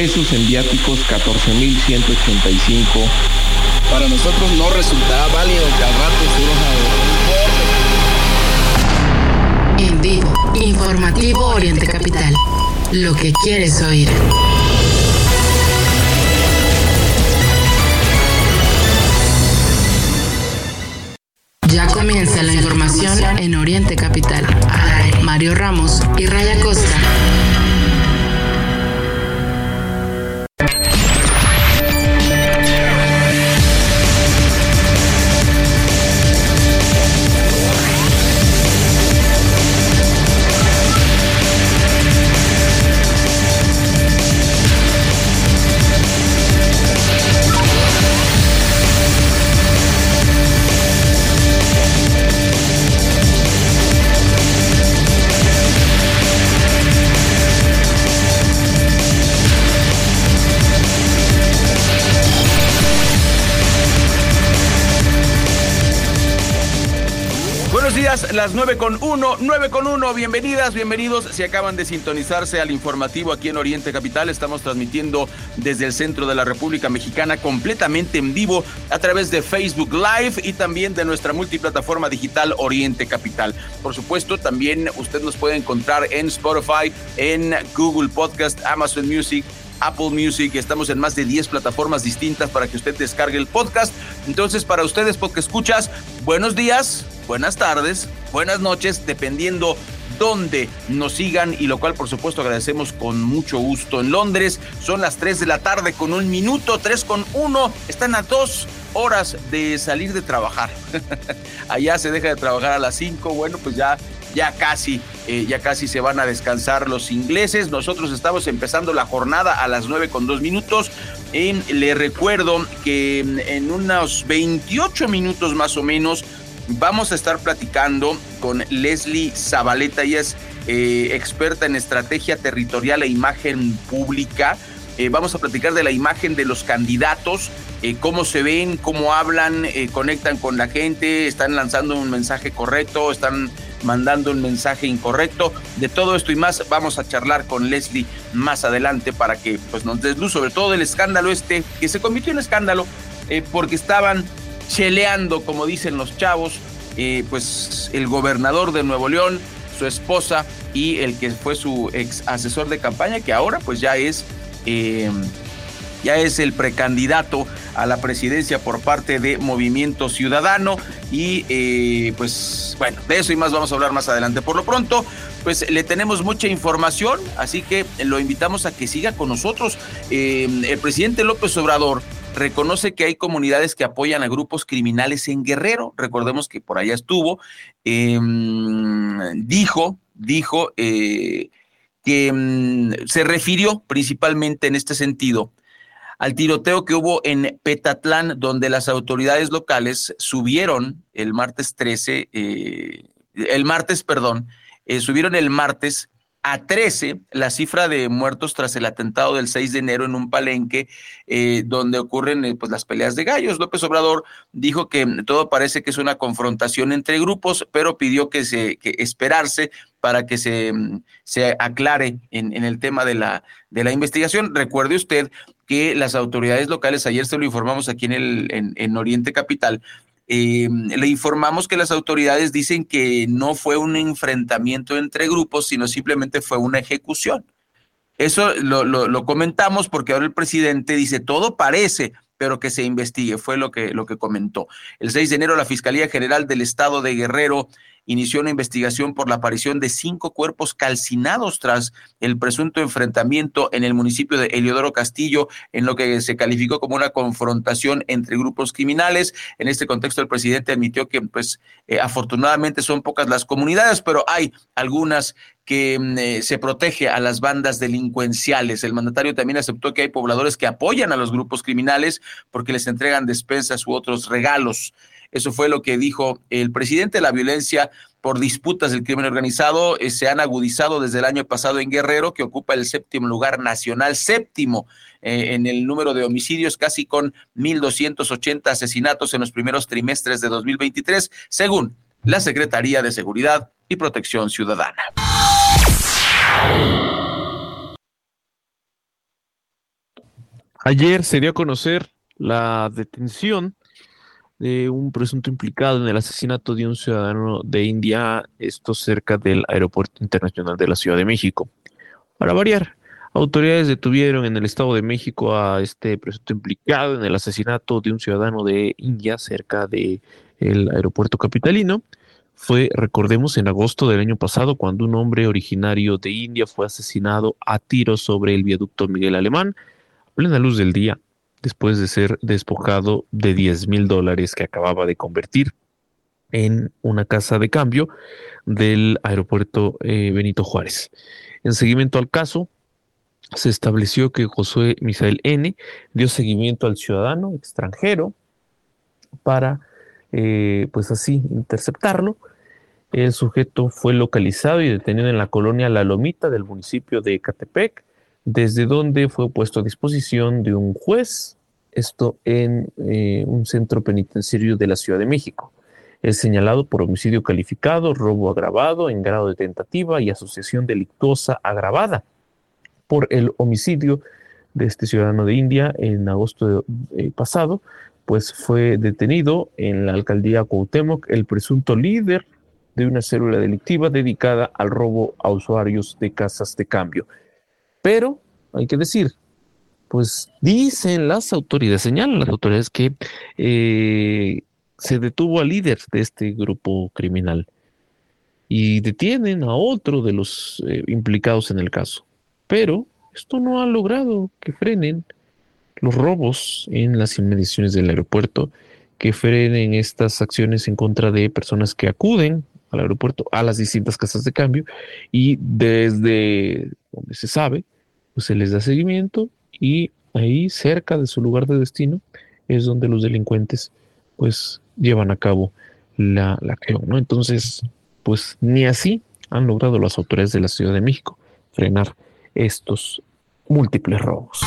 pesos en viáticos 14.185. Para nosotros no resultaba válido que al rato En vivo, informativo Oriente Capital. Lo que quieres oír. Ya comienza la información en Oriente Capital. Mario Ramos 9 con 1, 9 con 1. Bienvenidas, bienvenidos. Si acaban de sintonizarse al informativo aquí en Oriente Capital, estamos transmitiendo desde el centro de la República Mexicana completamente en vivo a través de Facebook Live y también de nuestra multiplataforma digital Oriente Capital. Por supuesto, también usted nos puede encontrar en Spotify, en Google Podcast, Amazon Music. Apple Music, estamos en más de 10 plataformas distintas para que usted descargue el podcast. Entonces, para ustedes, porque escuchas, buenos días, buenas tardes, buenas noches, dependiendo dónde nos sigan y lo cual por supuesto agradecemos con mucho gusto. En Londres son las 3 de la tarde con un minuto, 3 con 1, están a dos horas de salir de trabajar. Allá se deja de trabajar a las 5, bueno pues ya, ya casi, eh, ya casi se van a descansar los ingleses. Nosotros estamos empezando la jornada a las 9 con 2 minutos. y le recuerdo que en unos 28 minutos más o menos Vamos a estar platicando con Leslie Zabaleta, ella es eh, experta en estrategia territorial e imagen pública. Eh, vamos a platicar de la imagen de los candidatos, eh, cómo se ven, cómo hablan, conectan con la gente, están lanzando un mensaje correcto, están mandando un mensaje incorrecto. De todo esto y más vamos a charlar con Leslie más adelante para que pues, nos des luz sobre todo del escándalo este, que se convirtió en escándalo porque estaban cheleando, como dicen los chavos, eh, pues el gobernador de Nuevo León, su esposa y el que fue su ex asesor de campaña, que ahora pues ya es, eh, ya es el precandidato a la presidencia por parte de Movimiento Ciudadano. Y eh, pues bueno, de eso y más vamos a hablar más adelante. Por lo pronto, pues le tenemos mucha información, así que lo invitamos a que siga con nosotros. el presidente López Obrador reconoce que hay comunidades que apoyan a grupos criminales en Guerrero. Recordemos que por allá estuvo. Em, dijo, dijo eh, que mm, se refirió principalmente en este sentido al tiroteo que hubo en Petatlán, donde las autoridades locales subieron el martes 13, eh, el martes, perdón, eh, subieron el martes a 13 la cifra de muertos tras el atentado del 6 de enero en un palenque eh, donde ocurren eh, pues, las peleas de gallos. López Obrador dijo que todo parece que es una confrontación entre grupos, pero pidió que se que esperarse para que se, se aclare en, en, el tema de la, de la investigación. Recuerde usted que las autoridades locales, ayer se lo informamos aquí en, el, en Oriente Capital, eh, le informamos que las autoridades dicen que no fue un enfrentamiento entre grupos, sino simplemente fue una ejecución. Eso lo, lo, comentamos porque ahora el presidente dice, todo parece, pero que se investigue, fue lo que, lo que comentó. El 6 de enero la Fiscalía General del Estado de Guerrero inició una investigación por la aparición de cinco cuerpos calcinados tras el presunto enfrentamiento en el municipio de Eliodoro Castillo, en lo que se calificó como una confrontación entre grupos criminales. En este contexto, el presidente admitió que, pues, eh, afortunadamente son pocas las comunidades, pero hay algunas que mm, eh, se protege a las bandas delincuenciales. El mandatario también aceptó que hay pobladores que apoyan a los grupos criminales porque les entregan despensas u otros regalos. Eso fue lo que dijo el presidente. La violencia por disputas del crimen organizado eh, se han agudizado desde el año pasado en Guerrero, que ocupa el séptimo lugar nacional, séptimo eh, en el número de homicidios, casi con 1.280 asesinatos en los primeros trimestres de 2023, según la Secretaría de Seguridad y Protección Ciudadana. Ayer se dio a conocer la detención de un presunto implicado en el asesinato de un ciudadano de India, esto cerca del Aeropuerto Internacional de la Ciudad de México. Para variar, autoridades detuvieron en el Estado de México a este presunto implicado en el asesinato de un ciudadano de India cerca del aeropuerto capitalino. Fue, recordemos, en agosto del año pasado cuando un hombre originario de India fue asesinado a tiros sobre el viaducto Miguel Alemán plena luz del día, después de ser despojado de 10 mil dólares que acababa de convertir en una casa de cambio del aeropuerto eh, Benito Juárez. En seguimiento al caso, se estableció que Josué Misael N. dio seguimiento al ciudadano extranjero para, eh, pues así, interceptarlo. El sujeto fue localizado y detenido en la colonia La Lomita del municipio de Catepec desde donde fue puesto a disposición de un juez, esto en eh, un centro penitenciario de la Ciudad de México. Es señalado por homicidio calificado, robo agravado en grado de tentativa y asociación delictuosa agravada por el homicidio de este ciudadano de India en agosto eh, pasado, pues fue detenido en la alcaldía Cuauhtémoc el presunto líder de una célula delictiva dedicada al robo a usuarios de casas de cambio. Pero hay que decir, pues dicen las autoridades, señalan las autoridades que eh, se detuvo al líder de este grupo criminal y detienen a otro de los eh, implicados en el caso. Pero esto no ha logrado que frenen los robos en las inmediaciones del aeropuerto, que frenen estas acciones en contra de personas que acuden al aeropuerto, a las distintas casas de cambio, y desde donde se sabe, pues se les da seguimiento y ahí cerca de su lugar de destino es donde los delincuentes pues llevan a cabo la, la acción, ¿no? Entonces, pues ni así han logrado las autoridades de la Ciudad de México frenar estos múltiples robos.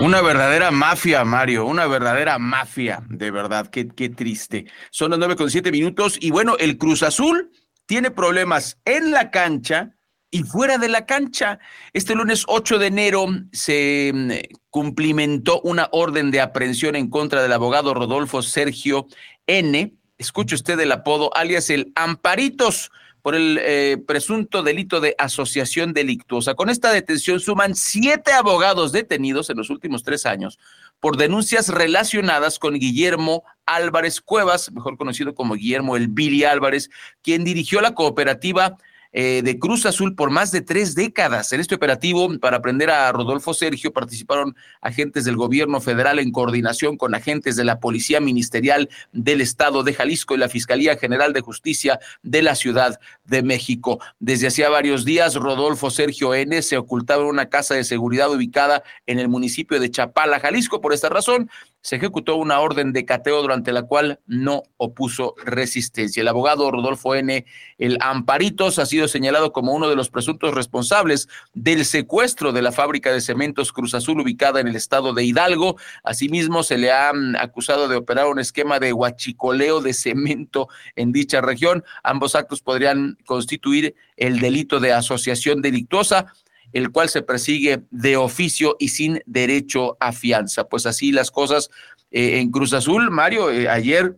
Una verdadera mafia, Mario, una verdadera mafia, de verdad, qué, qué triste. Son las nueve con siete minutos y bueno, el Cruz Azul tiene problemas en la cancha y fuera de la cancha. Este lunes 8 de enero se mm, cumplimentó una orden de aprehensión en contra del abogado Rodolfo Sergio N. Escuche usted el apodo, alias el Amparitos, por el eh, presunto delito de asociación delictuosa. Con esta detención suman siete abogados detenidos en los últimos tres años por denuncias relacionadas con Guillermo Álvarez Cuevas, mejor conocido como Guillermo El Billy Álvarez, quien dirigió la cooperativa eh, de Cruz Azul por más de tres décadas. En este operativo, para aprender a Rodolfo Sergio, participaron agentes del gobierno federal en coordinación con agentes de la Policía Ministerial del Estado de Jalisco y la Fiscalía General de Justicia de la Ciudad de México. Desde hacía varios días, Rodolfo Sergio N. se ocultaba en una casa de seguridad ubicada en el municipio de Chapala, Jalisco. Por esta razón, se ejecutó una orden de cateo durante la cual no opuso resistencia. El abogado Rodolfo N. El Amparitos ha señalado como uno de los presuntos responsables del secuestro de la fábrica de cementos Cruz Azul ubicada en el estado de Hidalgo. Asimismo, se le ha mm, acusado de operar un esquema de huachicoleo de cemento en dicha región. Ambos actos podrían constituir el delito de asociación delictuosa el cual se persigue de oficio y sin derecho a fianza. Pues así las cosas eh, en Cruz Azul, Mario, eh, ayer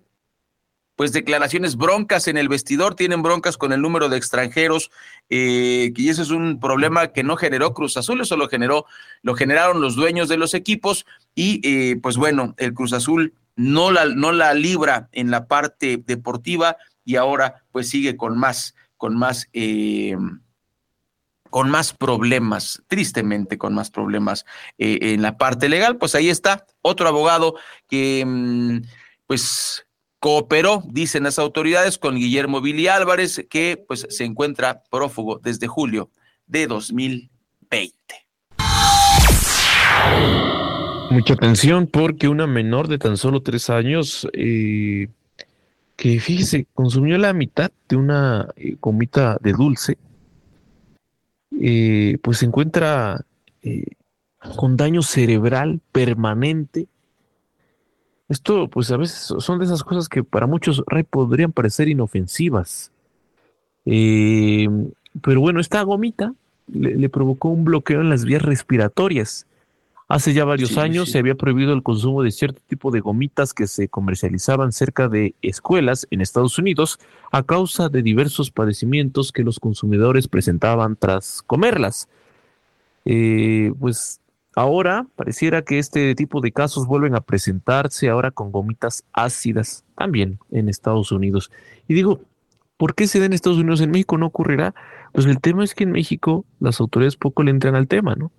pues declaraciones broncas en el vestidor, tienen broncas con el número de extranjeros, eh, y ese es un problema que no generó Cruz Azul, eso lo generó, lo generaron los dueños de los equipos, y pues bueno, el Cruz Azul no la, no la libra en la parte deportiva y ahora pues sigue con más, con más con más problemas, tristemente con más problemas eh, en la parte legal. Pues ahí está otro abogado que mm, pues cooperó, dicen las autoridades, con Guillermo Vili Álvarez, que pues se encuentra prófugo desde julio de 2020. Mucha atención porque una menor de tan solo tres años, eh, que fíjese, consumió la mitad de una eh, comita de dulce, eh, pues se encuentra eh, con daño cerebral permanente. Esto, pues a veces son de esas cosas que para muchos podrían parecer inofensivas. Eh, pero bueno, esta gomita le, provocó un bloqueo en las vías respiratorias Hace ya varios años se había prohibido el consumo de cierto tipo de gomitas que se comercializaban cerca de escuelas en Estados Unidos a causa de diversos padecimientos que los consumidores presentaban tras comerlas. Eh, pues ahora pareciera que este tipo de casos vuelven a presentarse ahora con gomitas ácidas también en Estados Unidos. Y digo, ¿por qué se da en Estados Unidos? En México no ocurrirá. Pues el tema es que en México las autoridades poco le entran al tema, ¿no?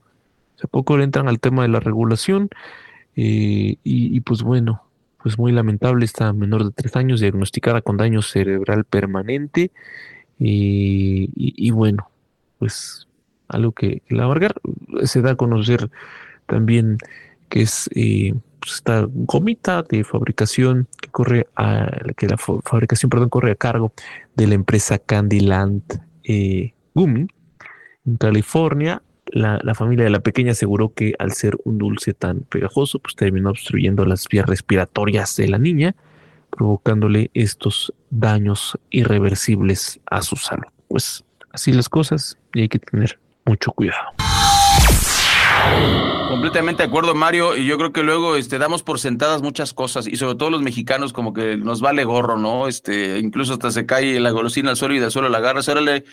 Hace poco le entran al tema de la regulación eh, y, pues bueno, pues muy lamentable esta menor de tres años diagnosticada con daño cerebral permanente y, bueno, pues algo que, la amargar se da a conocer también que es eh, pues esta gomita de fabricación que corre a que la fabricación perdón corre a cargo de la empresa Candyland eh, Gumi en California la, familia de la pequeña aseguró que al ser un dulce tan pegajoso, pues terminó obstruyendo las vías respiratorias de la niña, provocándole estos daños irreversibles a su salud. Pues así las cosas y hay que tener mucho cuidado. Completamente de acuerdo, Mario. Y yo creo que luego este, damos por sentadas muchas cosas, y sobre todo los mexicanos, como que nos vale gorro, ¿no? Este, incluso hasta se cae la golosina al suelo y del suelo la agarra. Órale,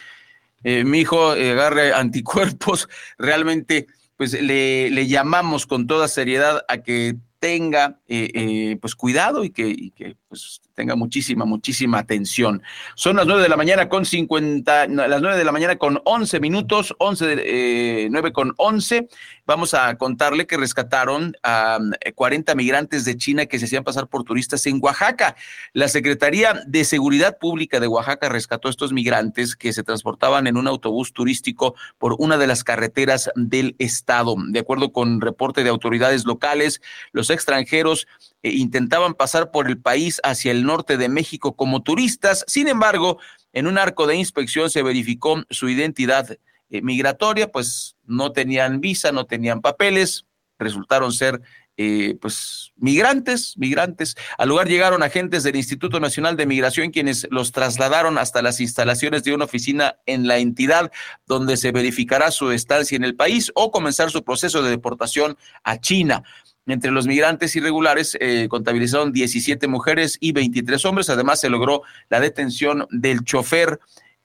eh, mi hijo eh, agarre anticuerpos, realmente pues le, le, llamamos con toda seriedad a que tenga eh, eh, pues cuidado y que pues tenga muchísima, muchísima atención. Son las nueve de la mañana con 50, las nueve de la mañana con 11 minutos, 11 de, eh, 9 con 11. Vamos a contarle que rescataron a 40 eh, migrantes de China que se hacían pasar por turistas en Oaxaca. La Secretaría de Seguridad Pública de Oaxaca rescató a estos migrantes que se transportaban en un autobús turístico por una de las carreteras del estado. De acuerdo con reporte de autoridades locales, los extranjeros eh, intentaban pasar por el país hacia el norte de México como turistas. Sin embargo, en un arco de inspección se verificó su identidad eh, migratoria, pues no tenían visa, no tenían papeles, resultaron ser eh, pues migrantes, migrantes. Al lugar llegaron agentes del Instituto Nacional de Migración quienes los trasladaron hasta las instalaciones de una oficina en la entidad donde se verificará su estancia en el país o comenzar su proceso de deportación a China. Entre los migrantes irregulares eh, contabilizaron 17 mujeres y 23 hombres. Además, se logró la detención del chofer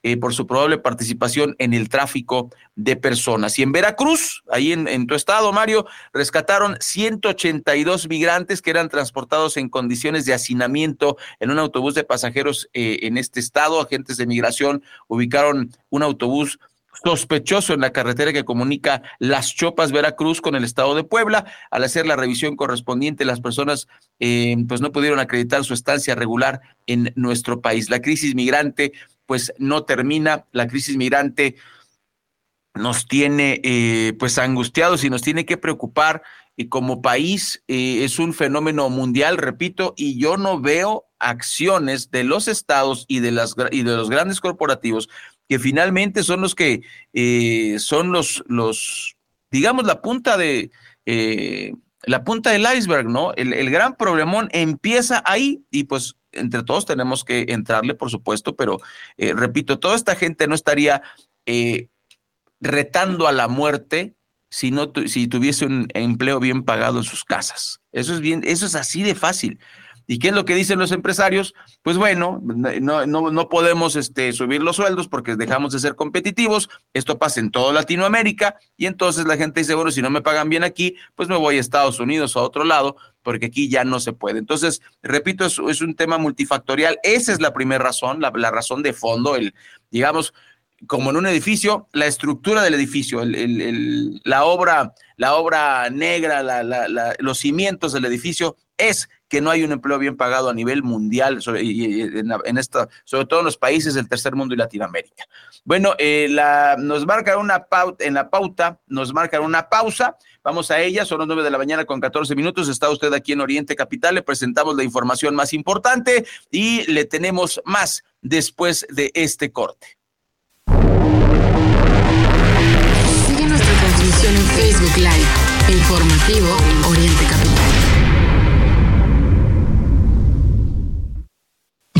eh, por su probable participación en el tráfico de personas. Y en Veracruz, ahí en, tu estado, Mario, rescataron 182 migrantes que eran transportados en condiciones de hacinamiento en un autobús de pasajeros eh, en este estado. Agentes de migración ubicaron un autobús sospechoso en la carretera que comunica Las Chopas, Veracruz, con el estado de Puebla. Al hacer la revisión correspondiente, las personas eh, pues no pudieron acreditar su estancia regular en nuestro país. La crisis migrante pues no termina, la crisis migrante nos tiene eh, pues angustiados y nos tiene que preocupar y como país eh, es un fenómeno mundial, repito, y yo no veo acciones de los estados y de, las, y de los grandes corporativos que finalmente son los que eh, son los, los, digamos, la punta de, eh, la punta del iceberg, ¿no? El, gran problemón empieza ahí y pues entre todos tenemos que entrarle, por supuesto, pero eh, repito, toda esta gente no estaría retando a la muerte si no si tuviese un empleo bien pagado en sus casas. Eso es bien, eso es así de fácil. ¿Y qué es lo que dicen los empresarios? Pues bueno, no, no, no podemos este, subir los sueldos porque dejamos de ser competitivos. Esto pasa en toda Latinoamérica y entonces la gente dice, bueno, si no me pagan bien aquí, pues me voy a Estados Unidos o a otro lado porque aquí ya no se puede. Entonces, repito, es, un tema multifactorial. Esa es la primera razón, la, la razón de fondo, el, digamos, como en un edificio, la estructura del edificio, el, el, la obra, la obra negra, la, los cimientos del edificio es que no hay un empleo bien pagado a nivel mundial, sobre, en, esta, sobre todo en los países del tercer mundo y Latinoamérica. Bueno, eh, nos marcan una pauta, en la pauta, nos marcan una pausa. Vamos a ella, son las nueve de la mañana con 14 minutos. Está usted aquí en Oriente Capital. Le presentamos la información más importante y le tenemos más después de este corte. Sigue nuestra transmisión en Facebook Live, informativo Oriente Capital.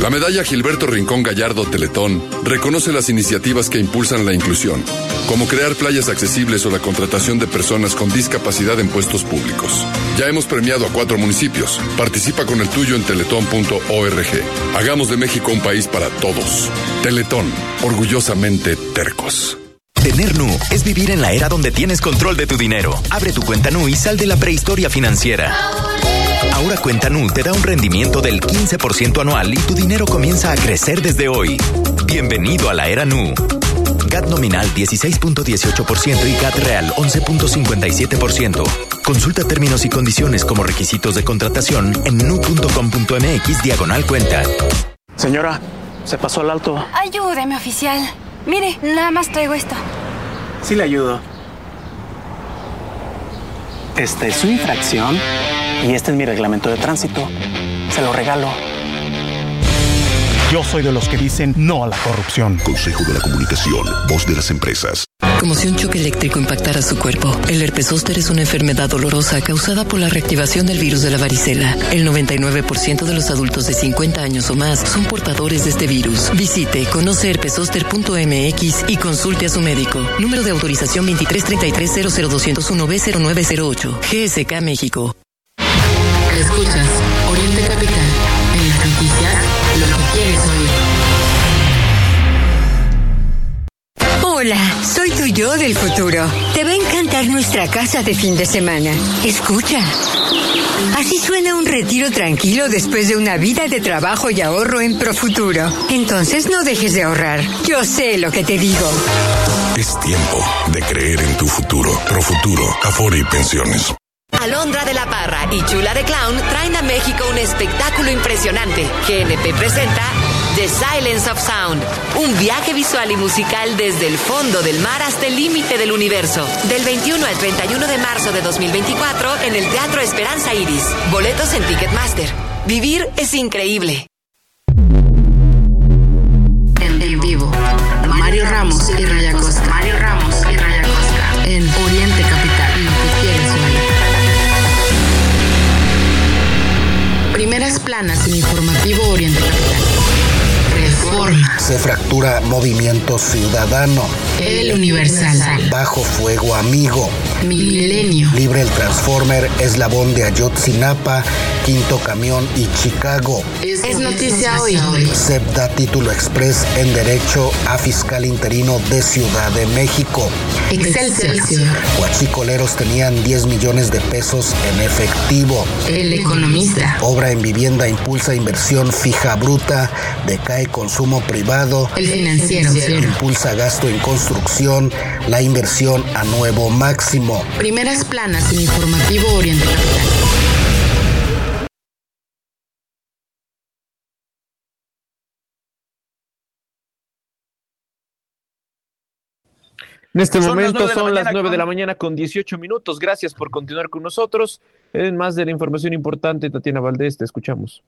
La medalla Gilberto Rincón Gallardo Teletón reconoce las iniciativas que impulsan la inclusión, como crear playas accesibles o la contratación de personas con discapacidad en puestos públicos. Ya hemos premiado a cuatro municipios. Participa con el tuyo en teletón.org. Hagamos de México un país para todos. Teletón, orgullosamente tercos. Tener Nu es vivir en la era donde tienes control de tu dinero. Abre tu cuenta Nu y sal de la prehistoria financiera. Ahora Cuenta Nu te da un rendimiento del 15% anual y tu dinero comienza a crecer desde hoy. Bienvenido a la era Nu. GAT nominal 16.18% y GAT real 11.57%. Consulta términos y condiciones como requisitos de contratación en nu.com.mx diagonal cuenta. Señora, se pasó al alto. Ayúdeme, oficial. Mire, nada más traigo esto. Sí le ayudo. Esta es su infracción y este es mi reglamento de tránsito. Se lo regalo. Yo soy de los que dicen no a la corrupción. Consejo de la Comunicación, voz de las empresas. Como si un choque eléctrico impactara su cuerpo. El herpes zóster es una enfermedad dolorosa causada por la reactivación del virus de la varicela. El 99% de los adultos de 50 años o más son portadores de este virus. Visite conoceherpesoster.mx y consulte a su médico. Número de autorización 2333-00201B0908. GSK México. Hola, soy tu yo del futuro. Te va a encantar nuestra casa de fin de semana. Escucha. Así suena un retiro tranquilo después de una vida de trabajo y ahorro en Profuturo. Entonces no dejes de ahorrar. Yo sé lo que te digo. Es tiempo de creer en tu futuro. Profuturo, Afore y Pensiones. Alondra de la Parra y Chula de Clown traen a México un espectáculo impresionante. GNP presenta The Silence of Sound, un viaje visual y musical desde el fondo del mar hasta el límite del universo. Del 21 al 31 de marzo de 2024 en el Teatro Esperanza Iris. Boletos en Ticketmaster. Vivir es increíble. En vivo, Mario Ramos y Raya Costa. Mario Ramos y Raya Costa. En Oriente Capital. Primeras planas en informativo Oriente Capital. Reforma. Se fractura Movimiento Ciudadano. El Universal. Bajo Fuego Amigo. Milenio. Libre el Transformer, Eslabón de Ayotzinapa, Quinto Camión y Chicago. Es noticia hoy. SEP da título express en Derecho a Fiscal Interino de Ciudad de México. Excelsior. Huachicoleros tenían 10 millones de pesos en efectivo. El Economista. Obra en vivienda impulsa inversión fija bruta, decae consumo privado. El Financiero. Impulsa gasto en construcción, la inversión a nuevo máximo. Primeras planas en informativo Oriente Capital. En este Son momento son las mañana 9 de la mañana con 18 minutos. Gracias por continuar con nosotros. En más de la información importante, Tatiana Valdés, te escuchamos.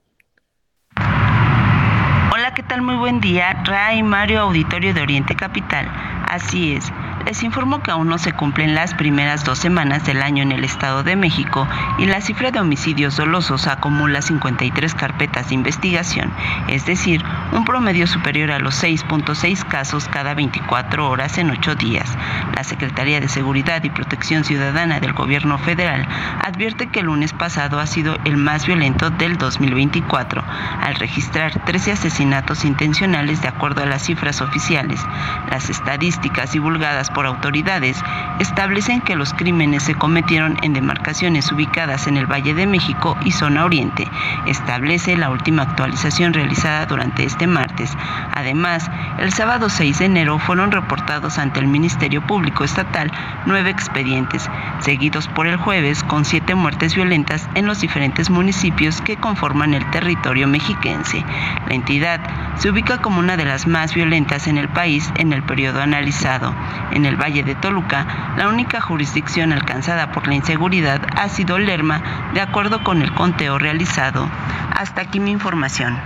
¿Qué tal? Muy buen día. Ray Mario Auditorio de Oriente Capital. Así es. Les informo que aún no se cumplen las primeras dos semanas del año en el Estado de México y la cifra de homicidios dolosos acumula 53 carpetas de investigación, es decir, un promedio superior a los 6.6 casos cada 24 horas en 8 días. La Secretaría de Seguridad y Protección Ciudadana del Gobierno Federal advierte que el lunes pasado ha sido el más violento del 2024, al registrar 13 asesinatos intencionales de acuerdo a las cifras oficiales. Las estadísticas divulgadas por autoridades establecen que los crímenes se cometieron en demarcaciones ubicadas en el Valle de México y zona oriente, establece la última actualización realizada durante este martes. Además, el sábado 6 de enero fueron reportados ante el Ministerio Público Estatal nueve expedientes, seguidos por el jueves con siete muertes violentas en los diferentes municipios que conforman el territorio mexiquense. La entidad se ubica como una de las más violentas en el país en el periodo analizado. En el Valle de Toluca, la única jurisdicción alcanzada por la inseguridad ha sido Lerma, de acuerdo con el conteo realizado. Hasta aquí mi información.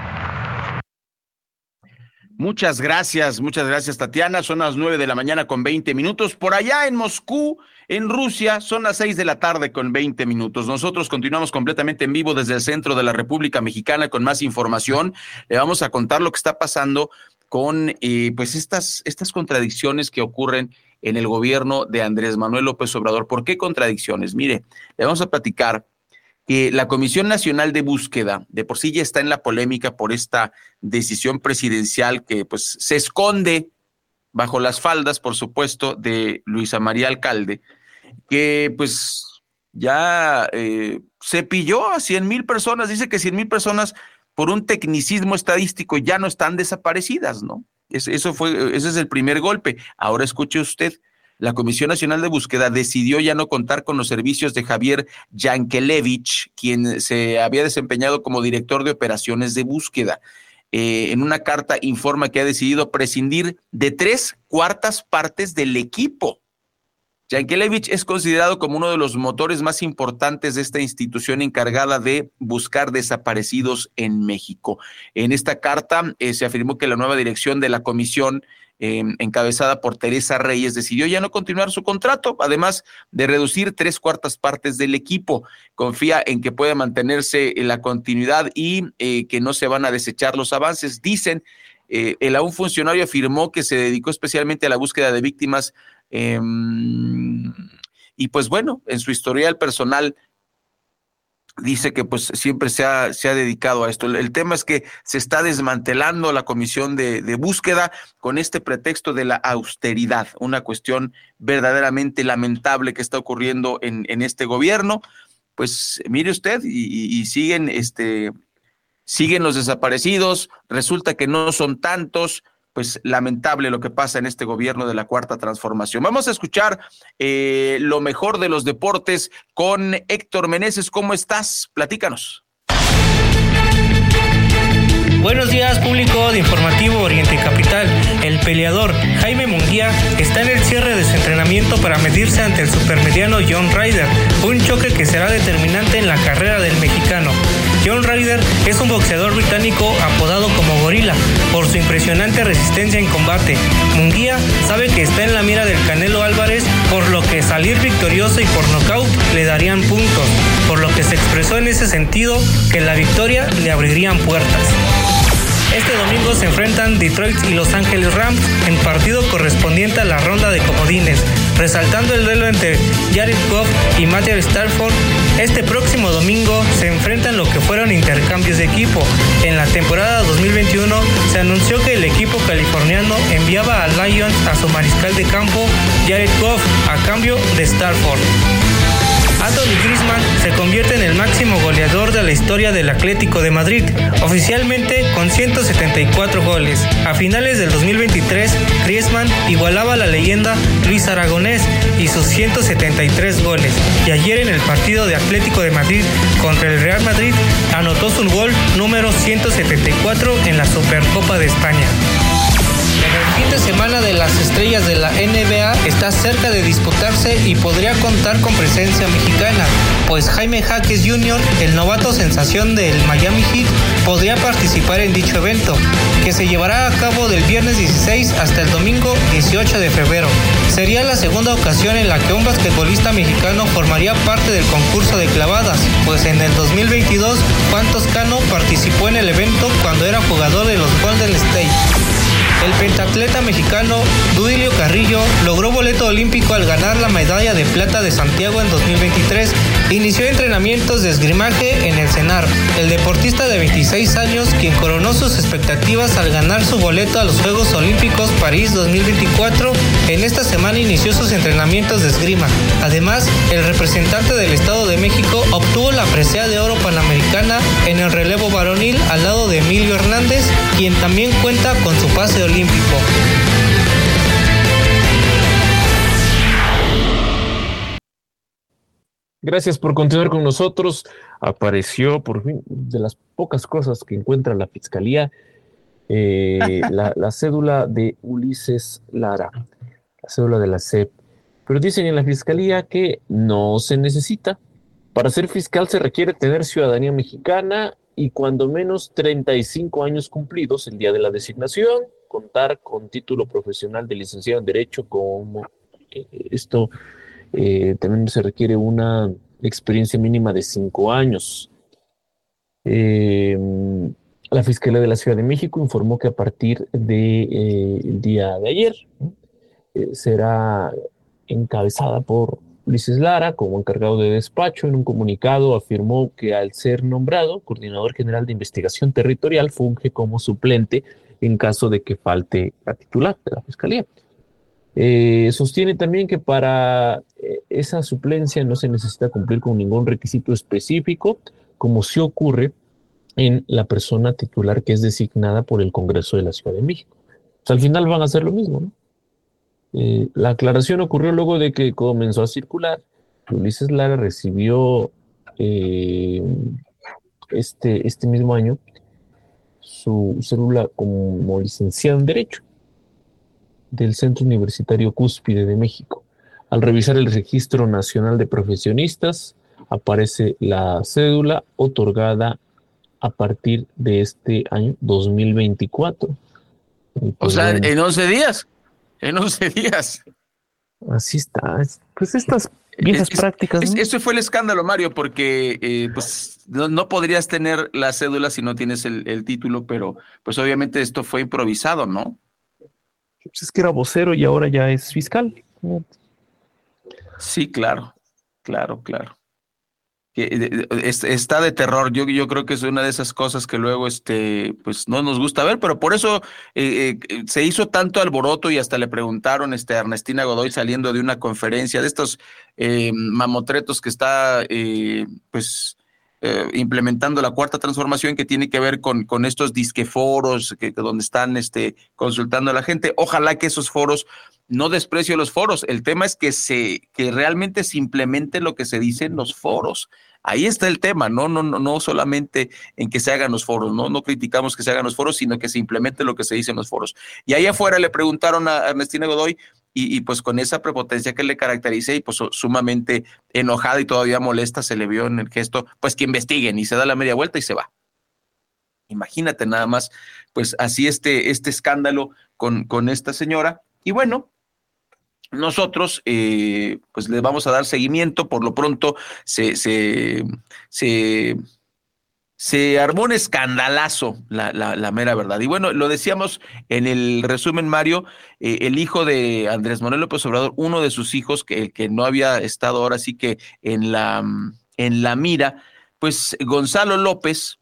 Muchas gracias, muchas gracias Tatiana. Son las nueve de la mañana con veinte minutos. Por allá en Moscú, en Rusia, son las seis de la tarde con veinte minutos. Nosotros continuamos completamente en vivo desde el centro de la República Mexicana con más información. Le vamos a contar lo que está pasando con eh, pues estas, estas contradicciones que ocurren en el gobierno de Andrés Manuel López Obrador. ¿Por qué contradicciones? Mire, le vamos a platicar que la Comisión Nacional de Búsqueda de por sí ya está en la polémica por esta decisión presidencial que pues se esconde bajo las faldas, por supuesto, de Luisa María Alcalde, que pues ya eh, se pilló a 100 mil personas, dice que 100 mil personas por un tecnicismo estadístico ya no están desaparecidas, ¿no? Eso fue, ese es el primer golpe. Ahora escuche usted, la Comisión Nacional de Búsqueda decidió ya no contar con los servicios de Javier Yankelevich, quien se había desempeñado como director de operaciones de búsqueda. Eh, en una carta informa que ha decidido prescindir de tres cuartas partes del equipo. Yankelevich es considerado como uno de los motores más importantes de esta institución encargada de buscar desaparecidos en México. En esta carta eh, se afirmó que la nueva dirección de la comisión em, encabezada por Teresa Reyes decidió ya no continuar su contrato, además de reducir tres cuartas partes del equipo. Confía en que pueda mantenerse la continuidad y eh, que no se van a desechar los avances. Dicen, eh, el aún funcionario afirmó que se dedicó especialmente a la búsqueda de víctimas Em, y pues bueno, en su historial personal dice que pues siempre se ha, se ha dedicado a esto. El, tema es que se está desmantelando la comisión de, búsqueda con este pretexto de la austeridad, una cuestión verdaderamente lamentable que está ocurriendo en, en este gobierno. Pues mire usted, y, y siguen, este, siguen los desaparecidos, resulta que no son tantos, pues lamentable lo que pasa en este gobierno de la cuarta transformación. Vamos a escuchar eh, lo mejor de los deportes con Héctor Meneses. ¿Cómo estás? Platícanos. Buenos días, público de Informativo Oriente Capital. El peleador Jaime Munguía está en el cierre de su entrenamiento para medirse ante el supermediano John Ryder, un choque que será determinante en la carrera del mexicano. John Ryder es un boxeador británico apodado como Gorila por su impresionante resistencia en combate. Munguía sabe que está en la mira del Canelo Álvarez, por lo que salir victorioso y por nocaut le darían puntos, por lo que se expresó en ese sentido que la victoria le abrirían puertas. Este domingo se enfrentan Detroit y Los Ángeles Rams en partido correspondiente a la ronda de comodines, resaltando el duelo entre Jared Goff y Matthew Stafford. Este próximo domingo se enfrentan lo que fueron intercambios de equipo. En la temporada 2021 se anunció que el equipo californiano enviaba a Lions a su mariscal de campo Jared Goff a cambio de Stafford. Anthony Griezmann se convierte en el máximo goleador de la historia del Atlético de Madrid, oficialmente con 174 goles. A finales del 2023, Griezmann igualaba la leyenda Luis Aragonés y sus 173 goles. Y ayer en el partido de Atlético de Madrid contra el Real Madrid anotó su gol número 174 en la Supercopa de España. El fin de semana de las estrellas de la NBA está cerca de disputarse y podría contar con presencia mexicana, pues Jaime Jaques Jr., el novato sensación del Miami Heat, podría participar en dicho evento, que se llevará a cabo del viernes 16 hasta el domingo 18 de febrero. Sería la segunda ocasión en la que un basquetbolista mexicano formaría parte del concurso de clavadas, pues en el 2022 Juan Toscano participó en el evento cuando era jugador de los Golden State. El pentatleta mexicano Duilio Carrillo logró boleto olímpico al ganar la medalla de plata de Santiago en 2023 e inició entrenamientos de esgrimaje en el CENAR. El deportista de 26 años, quien coronó sus expectativas al ganar su boleto a los Juegos Olímpicos París 2024, en esta semana inició sus entrenamientos de esgrima. Además, el representante del Estado de México obtuvo la presea de oro panamericana en el relevo varonil al lado de Emilio Hernández, quien también cuenta con su pase olímpico. Gracias por continuar con nosotros. Apareció por fin de las pocas cosas que encuentra la fiscalía eh, la, cédula de Ulises Lara, la cédula de la CEP. Pero dicen en la fiscalía que no se necesita. Para ser fiscal se requiere tener ciudadanía mexicana y cuando menos 35 años cumplidos el día de la designación, contar con título profesional de licenciado en Derecho, como eh, esto eh, también se requiere una experiencia mínima de cinco años. Em, la Fiscalía de la Ciudad de México informó que a partir del de, eh, día de ayer eh, será encabezada por Ulises Lara como encargado de despacho. En un comunicado afirmó que al ser nombrado coordinador general de investigación territorial funge como suplente en caso de que falte la titular de la Fiscalía. Eh, sostiene también que para eh, esa suplencia no se necesita cumplir con ningún requisito específico, como sí ocurre en la persona titular que es designada por el Congreso de la Ciudad de México. al final van a hacer lo mismo. ¿no? Eh, la aclaración ocurrió luego de que comenzó a circular Ulises Lara recibió este, este mismo año su célula como licenciado en Derecho del Centro Universitario Cúspide de México. Al revisar el Registro Nacional de Profesionistas, aparece la cédula otorgada a partir de este año 2024. o sea, en 11 días. En 11 días. Así está. Pues estas viejas prácticas. Eso fue el escándalo, Mario, porque eh, pues no, podrías tener la cédula si no tienes el, el título, pero pues obviamente esto fue improvisado, ¿no? Pues es que era vocero y ahora ya es fiscal. Sí, claro, claro, claro. Está de terror. Yo, yo creo que es una de esas cosas que luego este, pues no nos gusta ver, pero por eso eh, eh, se hizo tanto alboroto y hasta le preguntaron este, a Ernestina Godoy saliendo de una conferencia de estos eh, mamotretos que está pues eh, implementando la cuarta transformación que tiene que ver con, con estos disqueforos que, donde están este, consultando a la gente. Ojalá que esos foros, no desprecio los foros, el tema es que, se, que realmente se implemente lo que se dice en los foros. Ahí está el tema, ¿no? No, no, no solamente en que se hagan los foros, ¿no? No criticamos que se hagan los foros, sino que se implemente lo que se dice en los foros. Y ahí afuera le preguntaron a Ernestina Godoy, y, pues con esa prepotencia que le caracteriza y pues sumamente enojada y todavía molesta se le vio en el gesto, pues que investiguen y se da la media vuelta y se va. Imagínate nada más, pues así este, este escándalo con, con esta señora. Y bueno, nosotros eh, pues le vamos a dar seguimiento, por lo pronto se, se, se se armó un escandalazo, la, la, mera verdad. Y bueno, lo decíamos en el resumen, Mario, eh, el hijo de Andrés Manuel López Obrador, uno de sus hijos que, que no había estado ahora sí que en la, en la mira, pues Gonzalo López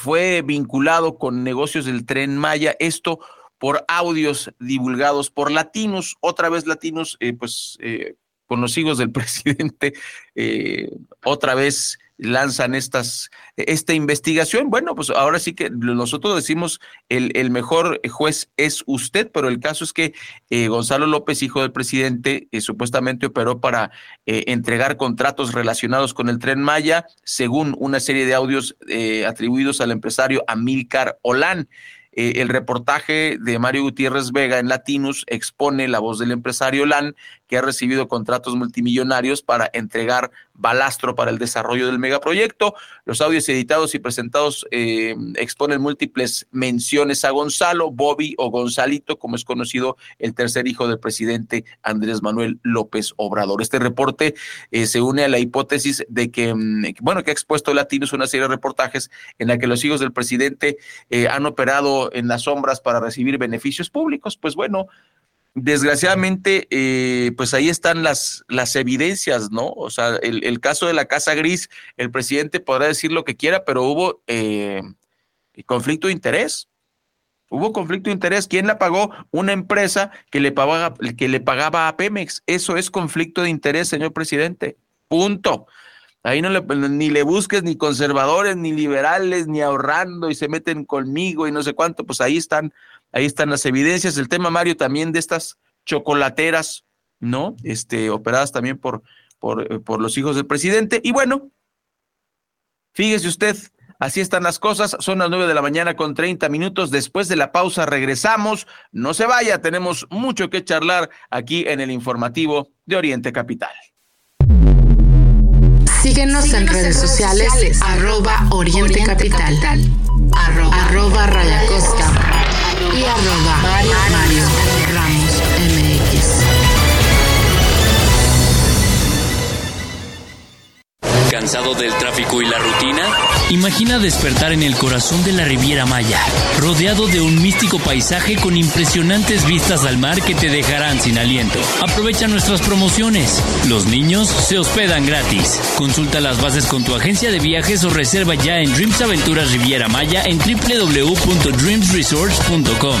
fue vinculado con negocios del tren Maya, esto por audios divulgados por latinos, otra vez latinos, eh, pues eh, con los hijos del presidente, otra vez lanzan estas, esta investigación. Bueno, pues ahora sí que nosotros decimos el, el mejor juez es usted, pero el caso es que eh, Gonzalo López, hijo del presidente, eh, supuestamente operó para eh, entregar contratos relacionados con el tren Maya, según una serie de audios atribuidos al empresario Amílcar Olán. el reportaje de Mario Gutiérrez Vega en Latinus expone la voz del empresario LAN, que ha recibido contratos multimillonarios para entregar balastro para el desarrollo del megaproyecto. Los audios editados y presentados eh, exponen múltiples menciones a Gonzalo, Bobby o Gonzalito, como es conocido el tercer hijo del presidente Andrés Manuel López Obrador. Este reporte eh, se une a la hipótesis de que, mm, bueno, que ha expuesto Latinos una serie de reportajes en la que los hijos del presidente eh, han operado en las sombras para recibir beneficios públicos. Pues bueno, desgraciadamente, eh, pues ahí están las, las evidencias, ¿no? O sea, el, caso de la Casa Gris, el presidente podrá decir lo que quiera, pero hubo eh, conflicto de interés. Hubo conflicto de interés. ¿Quién la pagó? Una empresa que le pagaba, que le pagaba a Pemex. Eso es conflicto de interés, señor presidente. Punto. Ahí no le, ni le busques ni conservadores, ni liberales, ni ahorrando y se meten conmigo y no sé cuánto. Pues ahí están Ahí están las evidencias. El tema, Mario, también de estas chocolateras, ¿no? Este, operadas también por, por, eh, por los hijos del presidente. Y bueno, fíjese usted, Así están las cosas. Son las nueve de la mañana con 30 minutos. Después de la pausa regresamos. No se vaya, tenemos mucho que charlar aquí en el informativo de Oriente Capital. Síguenos, en, redes sociales, arroba Oriente, Capital, arroba, arroba Raya y arroba Mario, Mario ¿Cansado del tráfico y la rutina? Imagina despertar en el corazón de la Riviera Maya, rodeado de un místico paisaje con impresionantes vistas al mar que te dejarán sin aliento. Aprovecha nuestras promociones. Los niños se hospedan gratis. Consulta las bases con tu agencia de viajes o reserva ya en Dreams Aventuras Riviera Maya en www.dreamsresorts.com.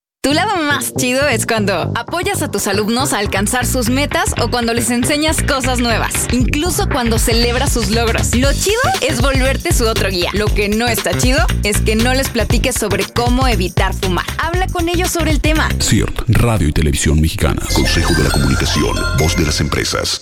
Tu lado más chido es cuando apoyas a tus alumnos a alcanzar sus metas o cuando les enseñas cosas nuevas, incluso cuando celebras sus logros. Lo chido es volverte su otro guía. Lo que no está chido es que no les platiques sobre cómo evitar fumar. Habla con ellos sobre el tema. CIRT, Radio y Televisión Mexicana, Consejo de la Comunicación, Voz de las Empresas.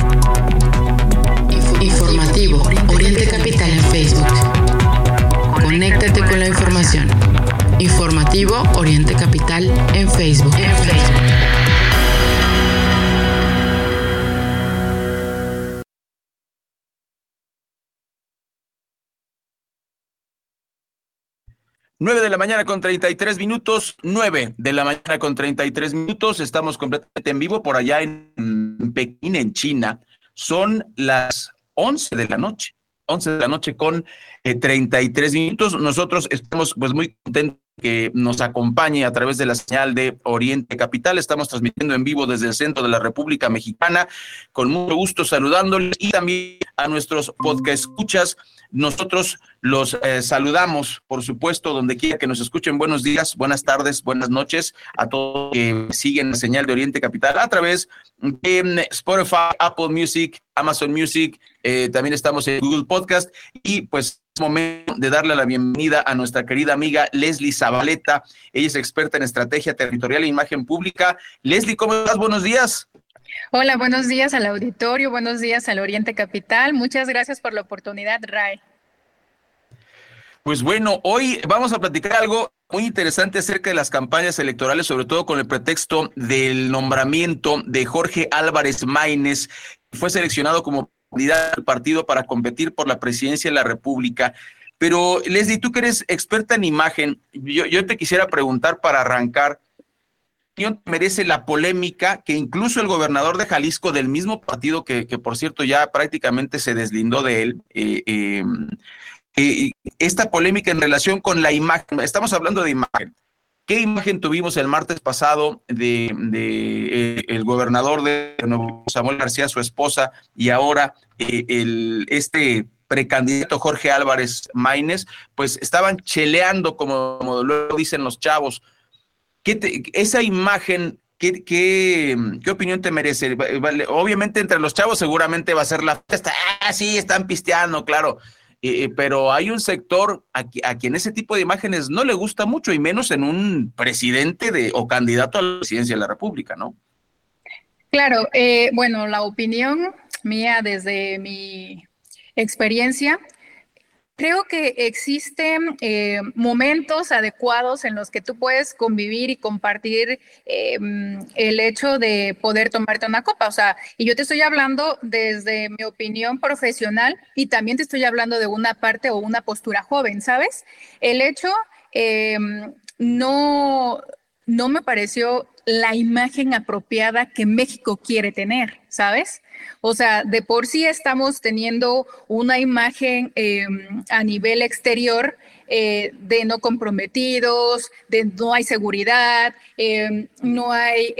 Oriente Capital en Facebook. En Facebook. Nueve de la mañana con 33 minutos, nueve de la mañana con 33 minutos, estamos completamente en vivo por allá en Pekín, en China. Son las 11 de la noche, 11 de la noche con 33 eh, minutos. Nosotros estamos pues muy contentos que nos acompañe a través de la señal de Oriente Capital. Estamos transmitiendo en vivo desde el centro de la República Mexicana. Con mucho gusto saludándoles y también a nuestros podcast escuchas. Nosotros los eh, saludamos, por supuesto, donde quiera que nos escuchen. Buenos días, buenas tardes, buenas noches a todos que siguen la señal de Oriente Capital a través de mm, Spotify, Apple Music, Amazon Music. Eh, también estamos en Google Podcast y pues es momento de darle la bienvenida a nuestra querida amiga Leslie Zabaleta. Ella es experta en estrategia territorial e imagen pública. Leslie, ¿cómo estás? Buenos días. Hola, buenos días al auditorio, buenos días al Oriente Capital. Muchas gracias por la oportunidad, Ray. Pues bueno, hoy vamos a platicar algo muy interesante acerca de las campañas electorales, sobre todo con el pretexto del nombramiento de Jorge Álvarez Maínez, que fue seleccionado como candidato del partido para competir por la presidencia de la República. Pero Leslie, tú que eres experta en imagen, yo, yo te quisiera preguntar para arrancar, ¿qué merece la polémica que incluso el gobernador de Jalisco del mismo partido, que, que por cierto ya prácticamente se deslindó de él, eh, eh, eh, esta polémica en relación con la imagen, estamos hablando de imagen. ¿Qué imagen tuvimos el martes pasado de, de el gobernador de Nuevo Samuel García, su esposa, y ahora el, este precandidato Jorge Álvarez Maínez, pues estaban cheleando, como, como luego dicen los chavos. ¿Qué esa imagen, ¿qué, qué, qué opinión te merece? Obviamente entre los chavos seguramente va a ser la fiesta. Ah, sí, están pisteando, claro. Pero hay un sector a, a, quien ese tipo de imágenes no le gusta mucho, y menos en un presidente de, o candidato a la presidencia de la República, ¿no? Claro, eh, bueno, la opinión mía desde mi experiencia, creo que existen eh, momentos adecuados en los que tú puedes convivir y compartir eh, el hecho de poder tomarte una copa. O sea, y yo te estoy hablando desde mi opinión profesional y también te estoy hablando de una parte o una postura joven, ¿sabes? El hecho eh, no, no me pareció la imagen apropiada que México quiere tener, ¿sabes? O sea, de por sí estamos teniendo una imagen eh, a nivel exterior eh, de no comprometidos, de no hay seguridad, eh, no hay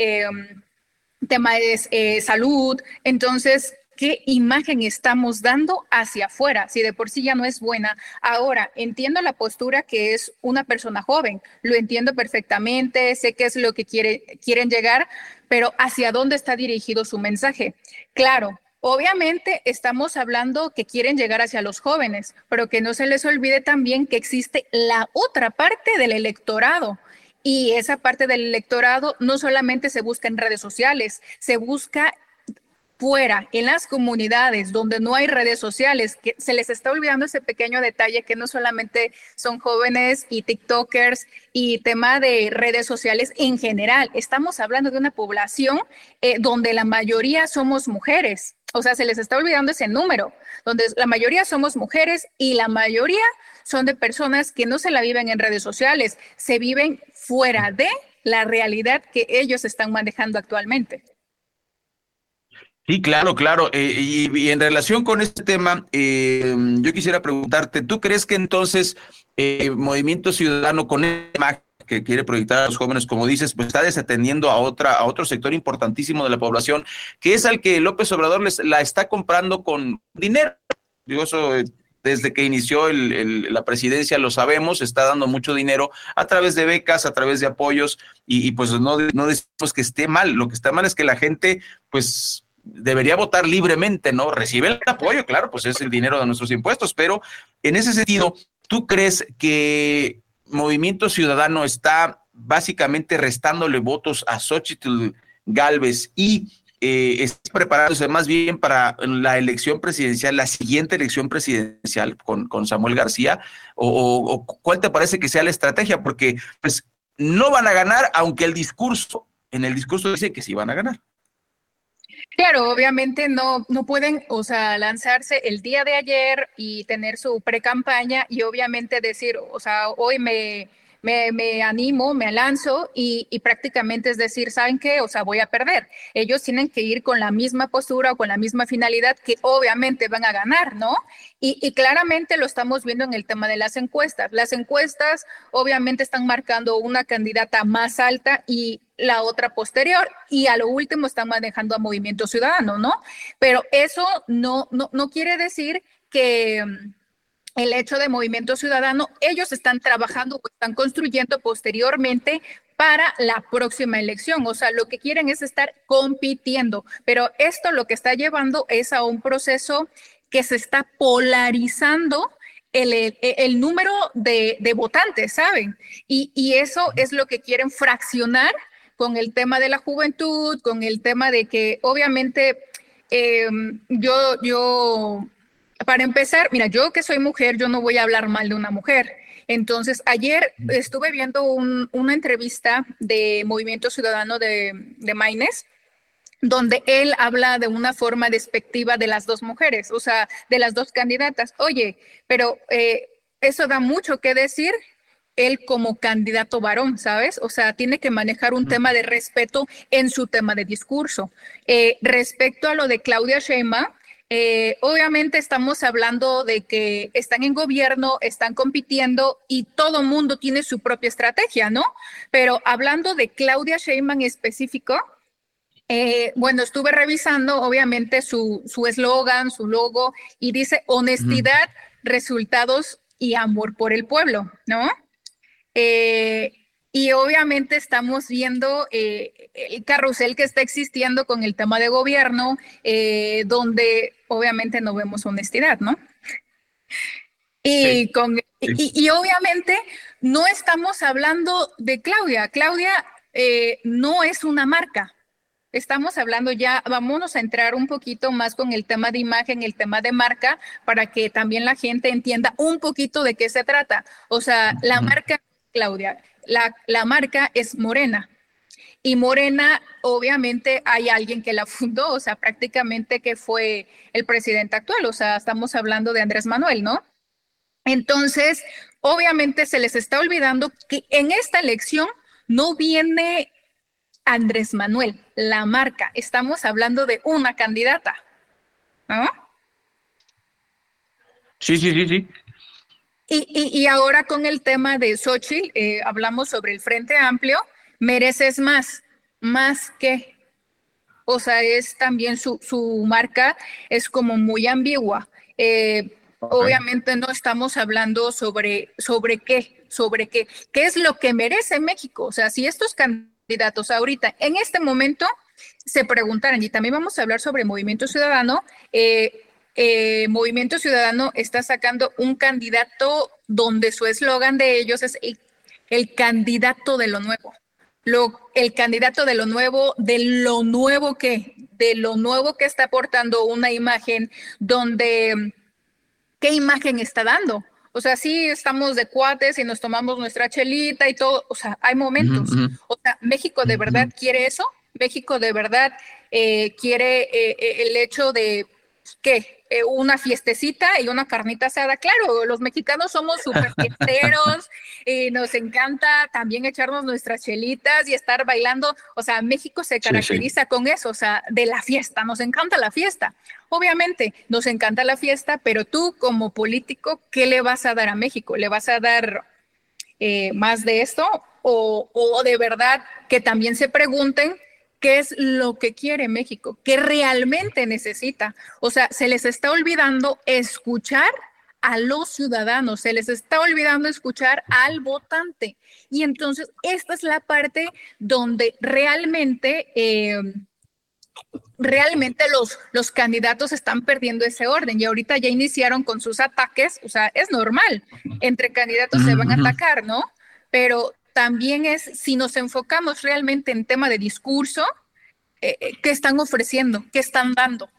tema de salud. Entonces, qué imagen estamos dando hacia afuera, si de por sí ya no es buena. Ahora, entiendo la postura que es una persona joven, lo entiendo perfectamente, sé qué es lo que quiere, quieren llegar, pero ¿hacia dónde está dirigido su mensaje? Claro, Obviamente estamos hablando que quieren llegar hacia los jóvenes, pero que no se les olvide también que existe la otra parte del electorado. Y esa parte del electorado no solamente se busca en redes sociales, se busca fuera, en las comunidades donde no hay redes sociales, se les está olvidando ese pequeño detalle que no solamente son jóvenes y TikTokers y tema de redes sociales en general, estamos hablando de una población eh, donde la mayoría somos mujeres. O sea, se les está olvidando ese número, donde la mayoría somos mujeres y la mayoría son de personas que no se la viven en redes sociales, se viven fuera de la realidad que ellos están manejando actualmente. Sí, claro, claro. Eh, y, en relación con este tema, eh, yo quisiera preguntarte, ¿tú crees que entonces eh, Movimiento Ciudadano con imagen que quiere proyectar a los jóvenes, como dices, pues está desatendiendo a otra, a otro sector importantísimo de la población, que es al que López Obrador les, la está comprando con dinero? Digo, eso desde que inició el, la presidencia lo sabemos, está dando mucho dinero a través de becas, a través de apoyos, y, y pues no, no decimos que esté mal, lo que está mal es que la gente, pues debería votar libremente, ¿no? Recibe el apoyo, claro, pues es el dinero de nuestros impuestos, pero en ese sentido, ¿tú crees que Movimiento Ciudadano está básicamente restándole votos a Xochitl Galvez y eh, está preparándose más bien para la elección presidencial, la siguiente elección presidencial con, con Samuel García? O, ¿O cuál te parece que sea la estrategia? Porque pues no van a ganar, aunque el discurso, en el discurso dice que sí van a ganar. Claro, obviamente no, no pueden, o sea, lanzarse el día de ayer y tener su pre-campaña y obviamente decir, o sea, hoy me, me, me, animo, me lanzo y, y, prácticamente es decir, ¿saben qué? O sea, voy a perder. Ellos tienen que ir con la misma postura o con la misma finalidad que obviamente van a ganar, ¿no? Y, y, claramente lo estamos viendo en el tema de las encuestas. Las encuestas obviamente están marcando una candidata más alta y la otra posterior y a lo último están manejando a Movimiento Ciudadano, ¿no? Pero eso no, no, no quiere decir que mm, el hecho de Movimiento Ciudadano, ellos están trabajando o están construyendo posteriormente para la próxima elección. O sea, lo que quieren es estar compitiendo, pero esto lo que está llevando es a un proceso que se está polarizando el, el, número de, de, votantes, ¿saben? Y, y eso es lo que quieren fraccionar con el tema de la juventud, con el tema de que obviamente eh, yo, yo para empezar, mira, yo que soy mujer, yo no voy a hablar mal de una mujer. Entonces, ayer estuve viendo una entrevista de Movimiento Ciudadano de, de Maines, donde él habla de una forma despectiva de las dos mujeres, o sea, de las dos candidatas. Oye, pero eh, eso da mucho que decir él como candidato varón, ¿sabes? O sea, tiene que manejar un tema de respeto en su tema de discurso. Eh, respecto a lo de Claudia Sheinbaum, eh, obviamente estamos hablando de que están en gobierno, están compitiendo y todo mundo tiene su propia estrategia, ¿no? Pero hablando de Claudia Sheinbaum en específico, eh, bueno, estuve revisando obviamente su eslogan, su, logo, y dice honestidad, resultados y amor por el pueblo, ¿no? Eh, y obviamente estamos viendo eh, el carrusel que está existiendo con el tema de gobierno, donde obviamente no vemos honestidad, ¿no? Y, con, y, obviamente no estamos hablando de Claudia. Claudia no es una marca, Estamos hablando ya, vámonos a entrar un poquito más con el tema de imagen, el tema de marca, para que también la gente entienda un poquito de qué se trata. O sea, la marca, Claudia, la, la marca es Morena. Y Morena, obviamente, hay alguien que la fundó, o sea, prácticamente que fue el presidente actual, o sea, estamos hablando de Andrés Manuel, ¿no? Entonces, obviamente se les está olvidando que en esta elección no viene Andrés Manuel, la marca. Estamos hablando de una candidata. ¿No? Sí, sí, sí, sí. Y, ahora con el tema de Xochitl, eh, hablamos sobre el Frente Amplio, mereces más, más que. O sea, es también su, su marca, es como muy ambigua. Eh, obviamente no estamos hablando sobre, sobre qué, sobre qué, qué es lo que merece México. O sea, si estos candidatos candidatos ahorita. En este momento se preguntaran, y también vamos a hablar sobre Movimiento Ciudadano, eh, eh, Movimiento Ciudadano está sacando un candidato donde su eslogan de ellos es el, candidato de lo nuevo. Lo, el candidato de lo nuevo, de lo nuevo que, de lo nuevo que está aportando una imagen donde, ¿qué imagen está dando? O sea, sí estamos de cuates y nos tomamos nuestra chelita y todo. O sea, hay momentos. O sea, México de verdad quiere eso. México de verdad eh, quiere eh, eh, el hecho de ¿qué? una fiestecita y una carnita asada. Claro, los mexicanos somos súper fiesteros y nos encanta también echarnos nuestras chelitas y estar bailando. O sea, México se caracteriza con eso, o sea, de la fiesta, nos encanta la fiesta. Obviamente, nos encanta la fiesta, pero tú como político, ¿qué le vas a dar a México? ¿Le vas a dar eh, más de esto? O, o de verdad que también se pregunten qué es lo que quiere México, qué realmente necesita. O sea, se les está olvidando escuchar a los ciudadanos, se les está olvidando escuchar al votante. Y entonces, esta es la parte donde realmente... Eh, realmente los, los candidatos están perdiendo ese orden y ahorita ya iniciaron con sus ataques, o sea, es normal, entre candidatos se van a atacar, ¿no? Pero también es, si nos enfocamos realmente en tema de discurso, eh, eh, ¿qué están ofreciendo? ¿Qué están dando?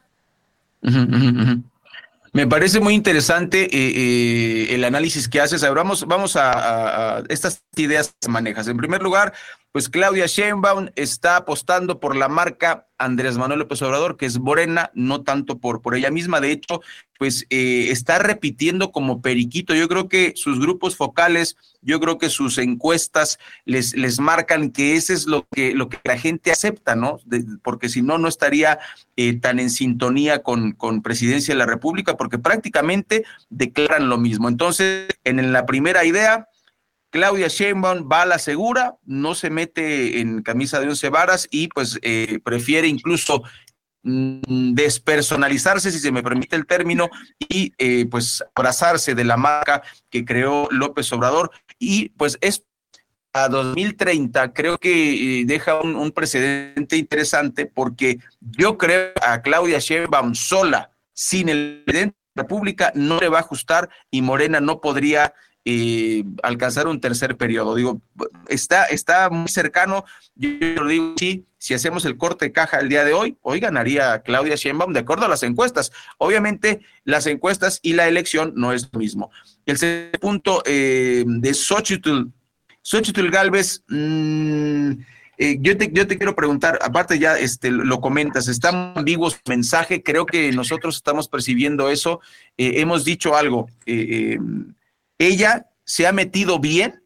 Me parece muy interesante eh, el análisis que haces. Ahora vamos, vamos a, a, estas ideas que manejas. En primer lugar, pues Claudia Sheinbaum está apostando por la marca Andrés Manuel López Obrador, que es Morena, no tanto por, por ella misma. De hecho, pues eh, está repitiendo como periquito. Yo creo que sus grupos focales, yo creo que sus encuestas les, les marcan que ese es lo que, lo que la gente acepta, ¿no? porque si no, no estaría eh, tan en sintonía con, con Presidencia de la República, porque prácticamente declaran lo mismo. Entonces, en la primera idea, Claudia Sheinbaum va a la segura, no se mete en camisa de once varas y pues eh, prefiere incluso mm, despersonalizarse, si se me permite el término, y eh, pues abrazarse de la marca que creó López Obrador. Y pues es a 2030 creo que eh, deja un, precedente interesante porque yo creo a Claudia Sheinbaum sola, sin el presidente de la República, no le va a ajustar y Morena no podría eh, alcanzar un tercer periodo. Digo, está, está muy cercano. Yo lo digo, sí, si hacemos el corte de caja el día de hoy, hoy ganaría Claudia Sheinbaum de acuerdo a las encuestas. Obviamente, las encuestas y la elección no es lo mismo. El segundo punto eh, de Xochitl, Xochitl Galvez, mmm, eh, yo, te, yo te quiero preguntar, aparte ya este, lo comentas, está ambiguo su mensaje, creo que nosotros estamos percibiendo eso, eh, hemos dicho algo, ella se ha metido bien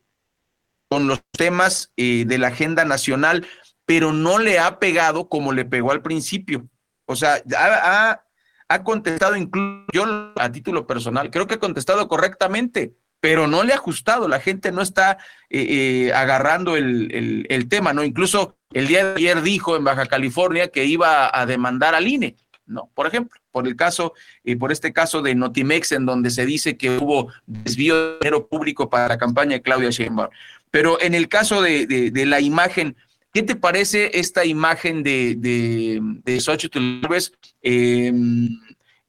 con los temas de la agenda nacional, pero no le ha pegado como le pegó al principio. O sea, ha, ha contestado incluso yo a título personal, creo que ha contestado correctamente, pero no le ha ajustado, la gente no está eh, eh, agarrando el, tema, ¿no? Incluso el día de ayer dijo en Baja California que iba a demandar al INE, ¿no? Por ejemplo, por el caso, eh, por este caso de Notimex, en donde se dice que hubo desvío de dinero público para la campaña de Claudia Sheinbaum. Pero en el caso de, la imagen, ¿qué te parece esta imagen de, de, de Xochitl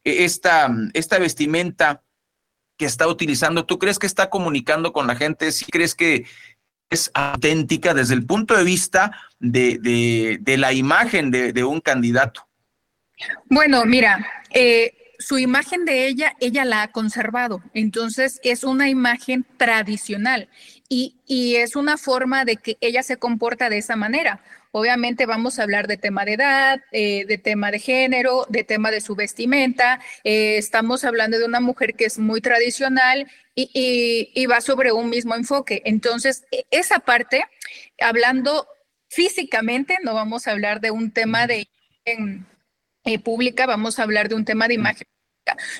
esta, esta vestimenta que está utilizando, ¿tú crees que está comunicando con la gente? ¿Sí crees que es auténtica desde el punto de vista de, la imagen de, un candidato? Bueno, mira, eh, su imagen de ella, ella la ha conservado. Entonces es una imagen tradicional y, y, es una forma de que ella se comporta de esa manera. Obviamente vamos a hablar de tema de edad, eh, de tema de género, de tema de su vestimenta. Eh, estamos hablando de una mujer que es muy tradicional y, va sobre un mismo enfoque. Entonces, e, esa parte, hablando físicamente, no vamos a hablar de un tema de eh, pública, vamos a hablar de un tema de imagen.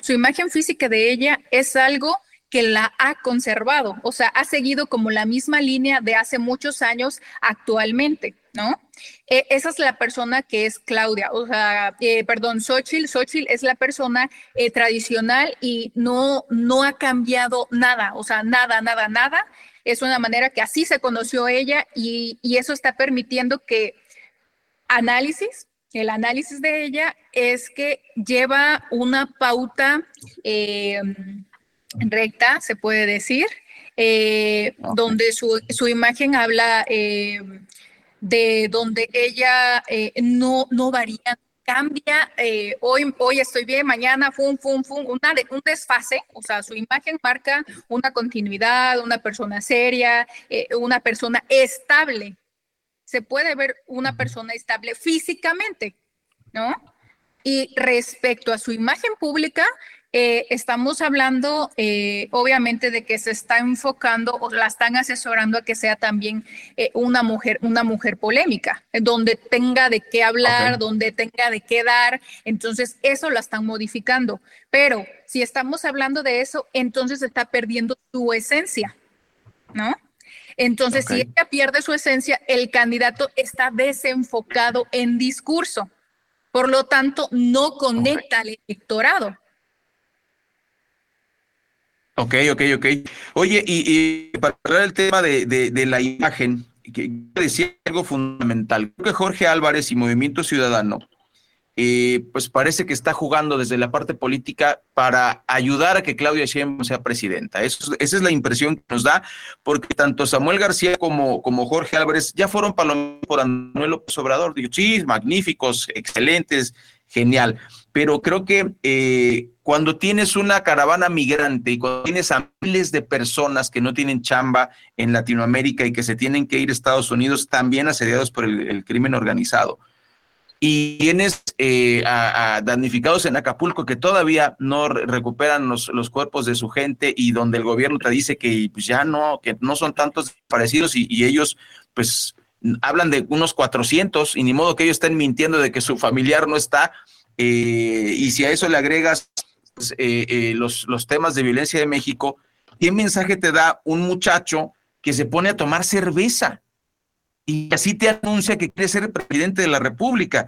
Su imagen física de ella es algo que la ha conservado, o sea, ha seguido como la misma línea de hace muchos años actualmente, ¿no? E, esa es la persona que es Claudia, o sea, eh, perdón, Xochitl, Xochitl es la persona eh, tradicional y no, no ha cambiado nada, o sea, nada, nada, nada. Es una manera que así se conoció ella y, eso está permitiendo que análisis, el análisis de ella es que lleva una pauta eh, recta, se puede decir, eh, donde su, su, imagen habla eh, de donde ella eh, no, no varía, cambia, hoy, hoy estoy bien, mañana, fum, fum, fum, una un desfase, o sea, su imagen marca una continuidad, una persona seria, una persona estable. Se puede ver una persona estable físicamente, ¿no? Y respecto a su imagen pública, eh, estamos hablando, eh, obviamente, de que se está enfocando o la están asesorando a que sea también eh, una mujer, una mujer polémica, donde tenga de qué hablar, donde tenga de qué dar. Entonces, eso la están modificando. Pero si estamos hablando de eso, entonces está perdiendo su esencia, ¿no? Entonces, si ella pierde su esencia, el candidato está desenfocado en discurso. Por lo tanto, no conecta al electorado. Ok, ok, ok. Oye, y, para hablar del tema de, la imagen, que decía algo fundamental. Creo que Jorge Álvarez y Movimiento Ciudadano, eh, pues parece que está jugando desde la parte política para ayudar a que Claudia Sheinbaum sea presidenta. esa es la impresión que nos da, porque tanto Samuel García como, como Jorge Álvarez ya fueron palomeados por Manuel López Obrador. Digo, sí, magníficos, excelentes, genial. Pero creo que eh, cuando tienes una caravana migrante y cuando tienes a miles de personas que no tienen chamba en Latinoamérica y que se tienen que ir a Estados Unidos también asediados por el, crimen organizado, y tienes eh, a, damnificados en Acapulco que todavía no recuperan los, cuerpos de su gente y donde el gobierno te dice que pues, ya no, que no son tantos parecidos y, y ellos pues hablan de unos 400 y ni modo que ellos estén mintiendo de que su familiar no está. Eh, y si a eso le agregas pues, eh, eh, los, los temas de violencia de México, ¿qué mensaje te da un muchacho que se pone a tomar cerveza? Y así te anuncia que quiere ser presidente de la República.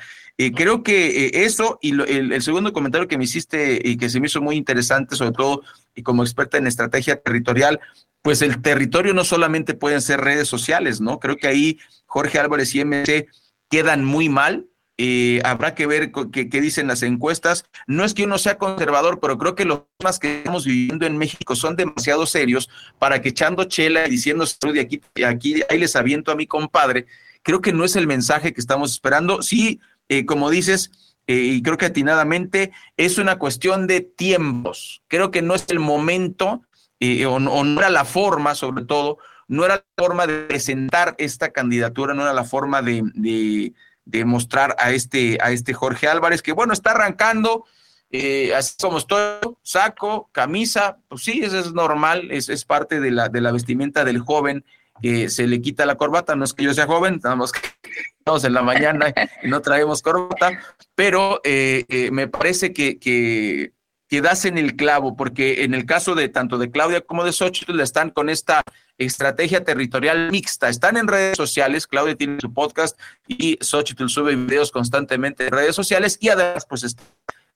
creo que eso y el, el, segundo comentario que me hiciste y que se me hizo muy interesante, sobre todo y como experta en estrategia territorial, pues el territorio no solamente pueden ser redes sociales, ¿no? Creo que ahí Jorge Álvarez y MC quedan muy mal eh, habrá que ver qué, dicen las encuestas. No es que uno sea conservador, pero creo que los temas que estamos viviendo en México son demasiado serios para que echando chela y diciendo de aquí, aquí, ahí les aviento a mi compadre, creo que no es el mensaje que estamos esperando. Sí, eh, como dices, eh, y creo que atinadamente, es una cuestión de tiempos. Creo que no es el momento, o, no era la forma, sobre todo, no era la forma de presentar esta candidatura, no era la forma de de mostrar a este, a este Jorge Álvarez, que bueno, está arrancando, eh, así somos todos, saco, camisa, pues sí, eso es normal, es, es parte de la, de la vestimenta del joven, se le quita la corbata, no es que yo sea joven, estamos, estamos en la mañana y no traemos corbata, pero eh, eh, me parece que, que, que das en el clavo, porque en el caso de tanto de Claudia como de Xochitl están con esta estrategia territorial mixta. Están en redes sociales, Claudia tiene su podcast y Xochitl sube videos constantemente en redes sociales y además pues está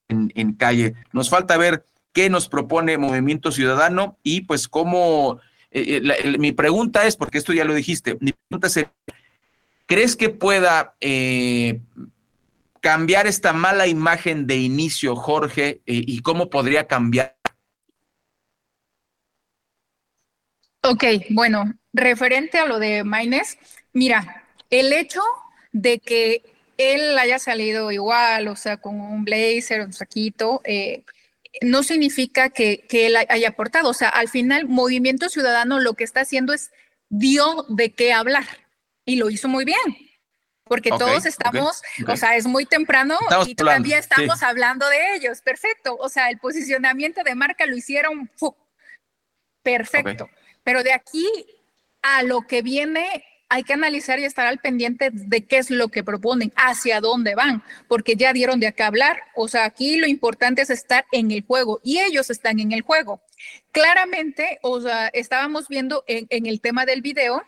en, calle. Nos falta ver qué nos propone Movimiento Ciudadano y pues cómo, eh, eh, mi pregunta es, porque esto ya lo dijiste, mi pregunta es, ¿crees que pueda eh, cambiar esta mala imagen de inicio, Jorge, y cómo podría cambiar? Ok, bueno, referente a lo de Maines, mira, el hecho de que él haya salido igual, o sea, con un blazer, un saquito, eh, no significa que, él haya aportado. O sea, al final, Movimiento Ciudadano lo que está haciendo es dio de qué hablar y lo hizo muy bien. Porque todos estamos, o sea, es muy temprano y todavía estamos hablando de ellos. Perfecto. O sea, el posicionamiento de marca lo hicieron perfecto. Pero de aquí a lo que viene, hay que analizar y estar al pendiente de qué es lo que proponen, hacia dónde van, porque ya dieron de acá hablar. O sea, aquí lo importante es estar en el juego y ellos están en el juego. Claramente, o sea, estábamos viendo en, el tema del video.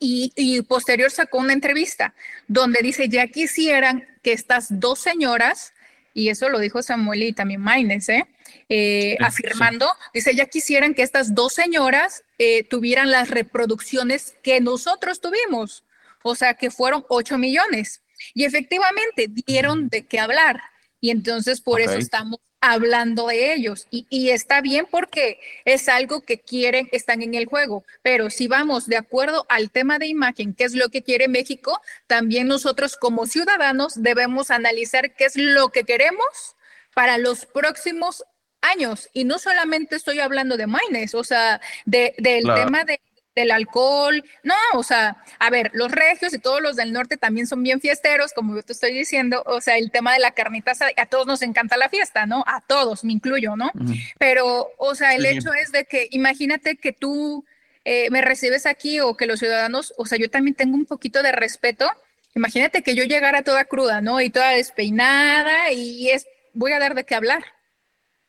Y, y, posterior sacó una entrevista donde dice, ya quisieran que estas dos señoras y eso lo dijo Samuel y también Maines, ¿eh? Eh, afirmando, dice, ya quisieran que estas dos señoras eh, tuvieran las reproducciones que nosotros tuvimos, o sea, que fueron 8 millones. Y efectivamente dieron de qué hablar. Y entonces por eso estamos hablando de ellos. Y, está bien porque es algo que quieren, están en el juego. Pero si vamos de acuerdo al tema de imagen, qué es lo que quiere México, también nosotros como ciudadanos debemos analizar qué es lo que queremos para los próximos años. Y no solamente estoy hablando de Maines, o sea, del tema de del alcohol. No, o sea, a ver, los regios y todos los del norte también son bien fiesteros, como yo te estoy diciendo. O sea, el tema de la carnita, a todos nos encanta la fiesta, ¿no? A todos, me incluyo, ¿no? Pero, o sea, el hecho es de que imagínate que tú eh, me recibes aquí o que los ciudadanos, o sea, yo también tengo un poquito de respeto. Imagínate que yo llegara toda cruda, ¿no? Y toda despeinada y es, voy a dar de qué hablar,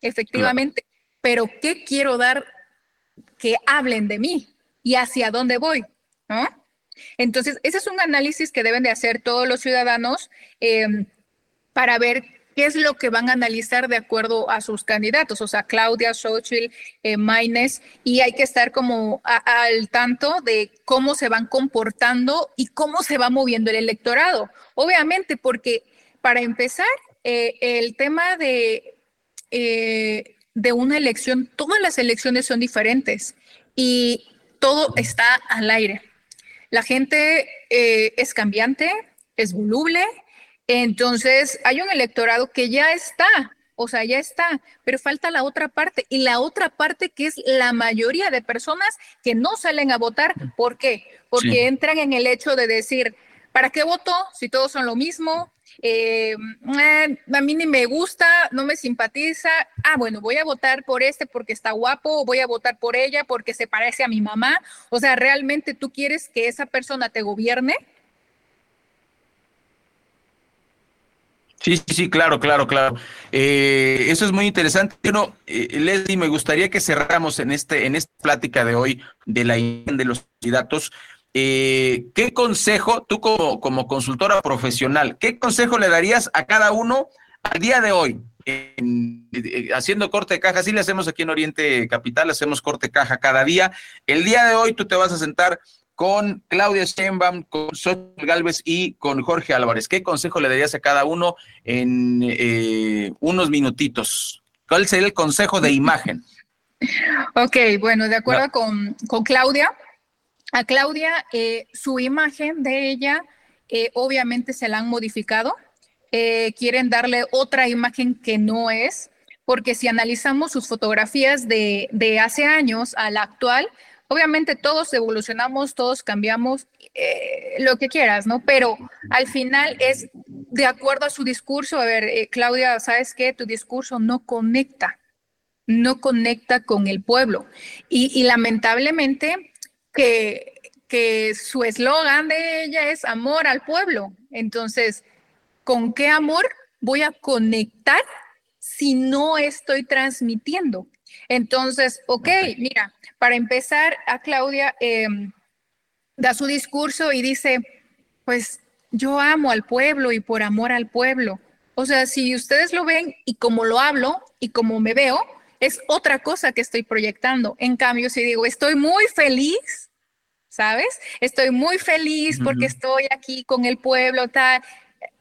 efectivamente. Pero ¿qué quiero dar que hablen de mí? Y hacia dónde voy, ¿no? Entonces, ese es un análisis que deben de hacer todos los ciudadanos em, para ver qué es lo que van a analizar de acuerdo a sus candidatos, o sea, Claudia, Xochitl, eh, Maines, y hay que estar como al tanto de cómo se van comportando y cómo se va moviendo el electorado. Obviamente, porque para empezar, eh, el tema de, eh, de una elección, todas las elecciones son diferentes y todo está al aire. La gente eh, es cambiante, es voluble, entonces hay un electorado que ya está, o sea, ya está, pero falta la otra parte y la otra parte que es la mayoría de personas que no salen a votar. ¿Por qué? Porque entran en el hecho de decir, ¿para qué voto si todos son lo mismo? Eh, eh, a mí ni me gusta, no me simpatiza, ah, bueno, voy a votar por este porque está guapo, voy a votar por ella porque se parece a mi mamá. O sea, ¿realmente tú quieres que esa persona te gobierne? Sí, sí, claro, claro, claro. Eh, eso es muy interesante. Bueno, Leslie, me gustaría que cerráramos en este, en esta plática de hoy de la de los datos eh, ¿qué consejo, tú como, como consultora profesional, qué consejo le darías a cada uno al día de hoy? haciendo corte de caja, así le hacemos aquí en Oriente Capital, hacemos corte de caja cada día. El día de hoy tú te vas a sentar con Claudia Sheinbaum, con Xochitl Galvez y con Jorge Álvarez. ¿Qué consejo le darías a cada uno en eh, unos minutitos? ¿Cuál sería el consejo de imagen? Ok, bueno, de acuerdo con, con, Claudia. A Claudia, eh, su imagen de ella, eh, obviamente se la han modificado. quieren darle otra imagen que no es porque si analizamos sus fotografías de, hace años a la actual, obviamente todos evolucionamos, todos cambiamos, eh, lo que quieras, ¿no? Pero al final es de acuerdo a su discurso. A ver, eh, Claudia, ¿sabes qué? Tu discurso no conecta, no conecta con el pueblo. Y, lamentablemente que, que su eslogan de ella es amor al pueblo. Entonces, ¿con qué amor voy a conectar si no estoy transmitiendo. Entonces, ok, mira, para empezar, a Claudia em, da su discurso y dice, pues yo amo al pueblo y por amor al pueblo. O sea, si ustedes lo ven y como lo hablo y como me veo, es otra cosa que estoy proyectando. En cambio, si digo, estoy muy feliz, ¿sabes? Estoy muy feliz porque estoy aquí con el pueblo, tal.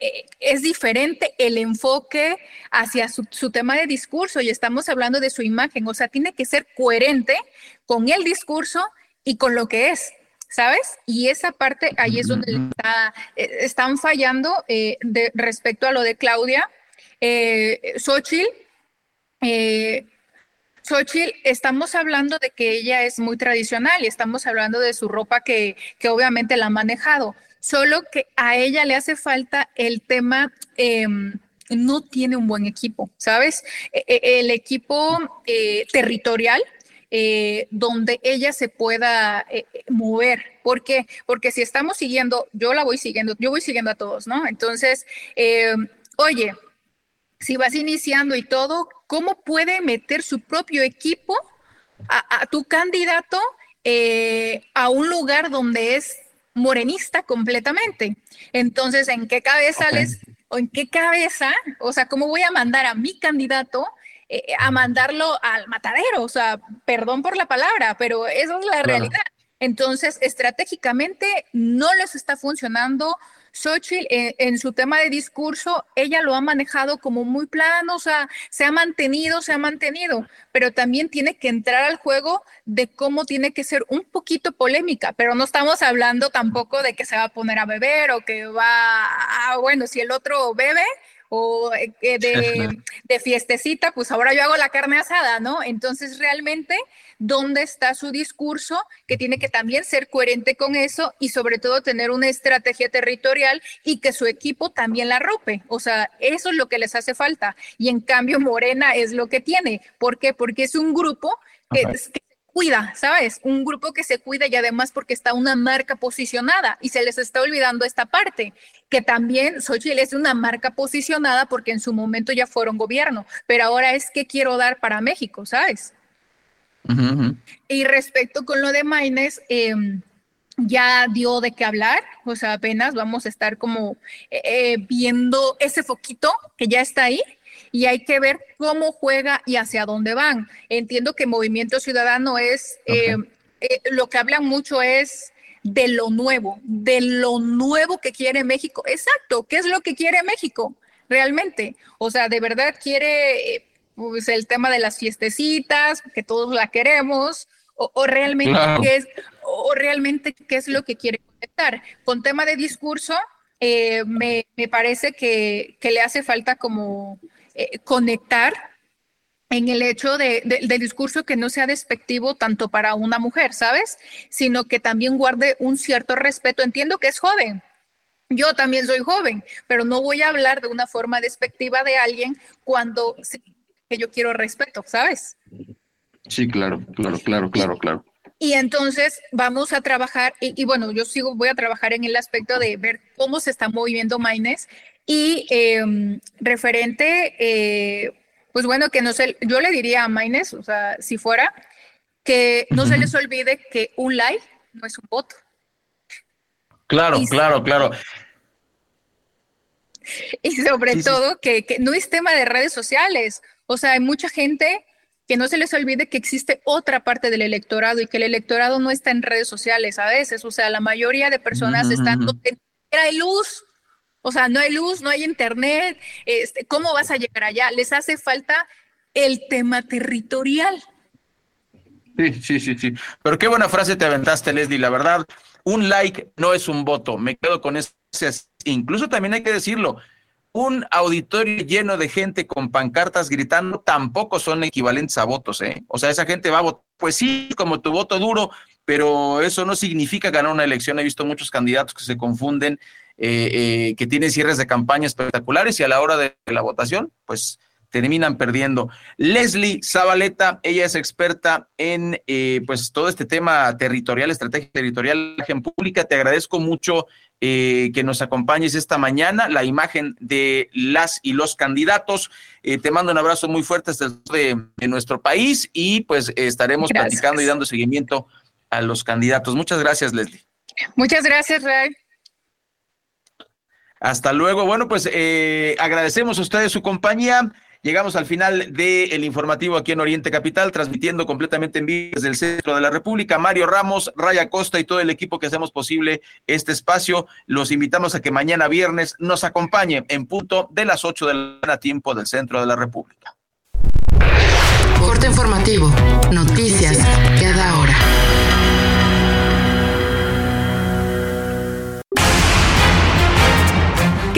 Eh, es diferente el enfoque hacia su, tema de discurso y estamos hablando de su imagen, o sea, tiene que ser coherente con el discurso y con lo que es, ¿sabes? Y esa parte ahí es donde eh, están fallando eh, de, respecto a lo de Claudia. Eh, Xochitl, Xochitl, estamos hablando de que ella es muy tradicional y estamos hablando de su ropa que, que obviamente la ha manejado solo que a ella le hace falta el tema, em, no tiene un buen equipo, ¿sabes? E, e, el equipo eh, territorial. Eh, donde ella se pueda eh, mover. ¿Por qué? Porque si estamos siguiendo, yo la voy siguiendo, yo voy siguiendo a todos, ¿no? Entonces, em, oye, si vas iniciando y todo, ¿cómo puede meter su propio equipo a, tu candidato a un lugar donde es morenista completamente. Entonces, ¿en qué cabeza les, o en qué cabeza, o sea, cómo voy a mandar a mi candidato eh, a mandarlo al matadero? O sea, perdón por la palabra, pero eso es la realidad. Entonces, estratégicamente no les está funcionando Xochitl eh, en su tema de discurso, ella lo ha manejado como muy plano, o sea, se ha mantenido, se ha mantenido, pero también tiene que entrar al juego de cómo tiene que ser un poquito polémica, pero no estamos hablando tampoco de que se va a poner a beber o que va, bueno, si el otro bebe, o eh, de, de, fiestecita, pues ahora yo hago la carne asada, ¿no? Entonces, realmente, ¿dónde está su discurso? Que tiene que también ser coherente con eso y sobre todo tener una estrategia territorial y que su equipo también la rompe. O sea, eso es lo que les hace falta. Y en cambio, Morena es lo que tiene. ¿Por qué? Porque es un grupo que, que cuida, ¿sabes? Un grupo que se cuida y además porque está una marca posicionada y se les está olvidando esta parte, que también Xochitl es una marca posicionada porque en su momento ya fueron gobierno, pero ahora es que quiero dar para México, ¿sabes? Y respecto con lo de Maines, em, ya dio de qué hablar, o sea, apenas vamos a estar como eh, eh, viendo ese foquito que ya está ahí y hay que ver cómo juega y hacia dónde van. Entiendo que Movimiento Ciudadano es, eh, eh, lo que hablan mucho es de lo nuevo, de lo nuevo que quiere México. Exacto, ¿qué es lo que quiere México realmente? O sea, de verdad quiere eh, pues, el tema de las fiestecitas, que todos la queremos, o, realmente qué es, o realmente qué es lo que quiere conectar. Con tema de discurso, me, parece que, que, le hace falta como eh, conectar en el hecho de, del discurso que no sea despectivo tanto para una mujer, ¿sabes? Sino que también guarde un cierto respeto. Entiendo que es joven. Yo también soy joven, pero no voy a hablar de una forma despectiva de alguien cuando que yo quiero respeto, ¿sabes? Sí, claro, claro, claro, claro, claro. Y entonces vamos a trabajar, y, bueno, yo sigo, voy a trabajar en el aspecto de ver cómo se está moviendo Maines y em, referente, eh, pues bueno, que no sé, yo le diría a Maines, o sea, si fuera, que no se les olvide que un like no es un voto. Claro, claro, claro. Y sobre todo Que, que, no es tema de redes sociales. O sea, hay mucha gente que no se les olvide que existe otra parte del electorado y que el electorado no está en redes sociales a veces, o sea, la mayoría de personas están donde hay luz, o sea, no hay luz, no hay internet, este, ¿cómo vas a llegar allá? Les hace falta el tema territorial. Sí, sí, sí, sí. Pero qué buena frase te aventaste, Leslie. La verdad, un like no es un voto. Me quedo con ese. Incluso también hay que decirlo, un auditorio lleno de gente con pancartas gritando tampoco son equivalentes a votos, ¿eh? O sea, esa gente va a votar, pues sí, como tu voto duro, pero eso no significa ganar una elección. He visto muchos candidatos que se confunden, eh, eh, que tienen cierres de campaña espectaculares y a la hora de la votación, pues terminan perdiendo. Leslie Zabaleta, ella es experta en eh, pues todo este tema territorial, estrategia territorial en pública. Te agradezco mucho eh, que nos acompañes esta mañana, la imagen de las y los candidatos. Eh, te mando un abrazo muy fuerte desde de, nuestro país y pues estaremos platicando y dando seguimiento a los candidatos. Muchas gracias, Leslie. Muchas gracias, Ray. Hasta luego. Bueno, pues agradecemos a ustedes su compañía. Llegamos al final del informativo aquí en Oriente Capital, transmitiendo completamente en vivo desde el centro de la República. Mario Ramos, Raya Costa y todo el equipo que hacemos posible este espacio. Los invitamos a que mañana viernes nos acompañen en punto de las 8 de la mañana, tiempo del centro de la República. Corte informativo. Noticias cada hora.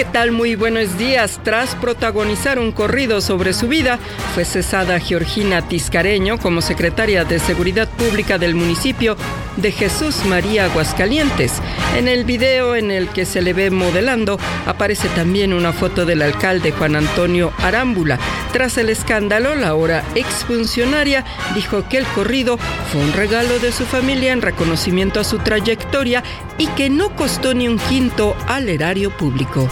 ¿Qué tal? Muy buenos días. Tras protagonizar un corrido sobre su vida, fue cesada Georgina Tiscareño como secretaria de Seguridad Pública del municipio de Jesús María Aguascalientes. En el video en el que se le ve modelando aparece también una foto del alcalde Juan Antonio Arámbula. Tras el escándalo, la ahora exfuncionaria dijo que el corrido fue un regalo de su familia en reconocimiento a su trayectoria y que no costó ni un quinto al erario público.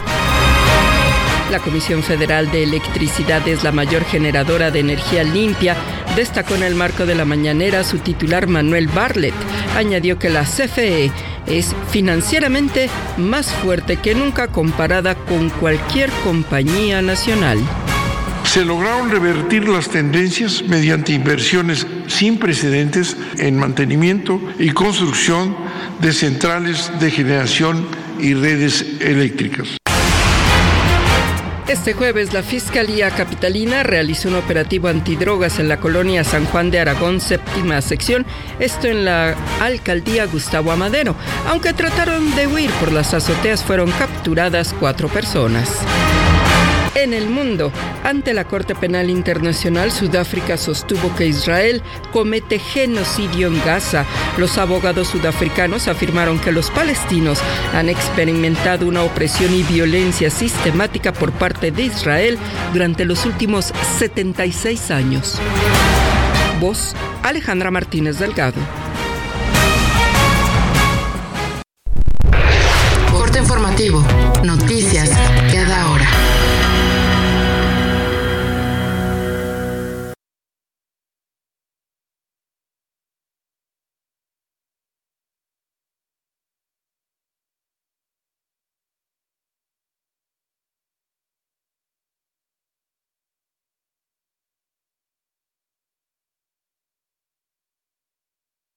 La Comisión Federal de Electricidad es la mayor generadora de energía limpia, destacó en el marco de la mañanera su titular Manuel Barlet. Añadió que la CFE es financieramente más fuerte que nunca comparada con cualquier compañía nacional. Se lograron revertir las tendencias mediante inversiones sin precedentes en mantenimiento y construcción de centrales de generación y redes eléctricas. Este jueves la Fiscalía Capitalina realizó un operativo antidrogas en la colonia San Juan de Aragón, séptima sección, esto en la alcaldía Gustavo Amadero. Aunque trataron de huir por las azoteas, fueron capturadas cuatro personas. En el mundo, ante la Corte Penal Internacional, Sudáfrica sostuvo que Israel comete genocidio en Gaza. Los abogados sudafricanos afirmaron que los palestinos han experimentado una opresión y violencia sistemática por parte de Israel durante los últimos 76 años. Voz Alejandra Martínez Delgado.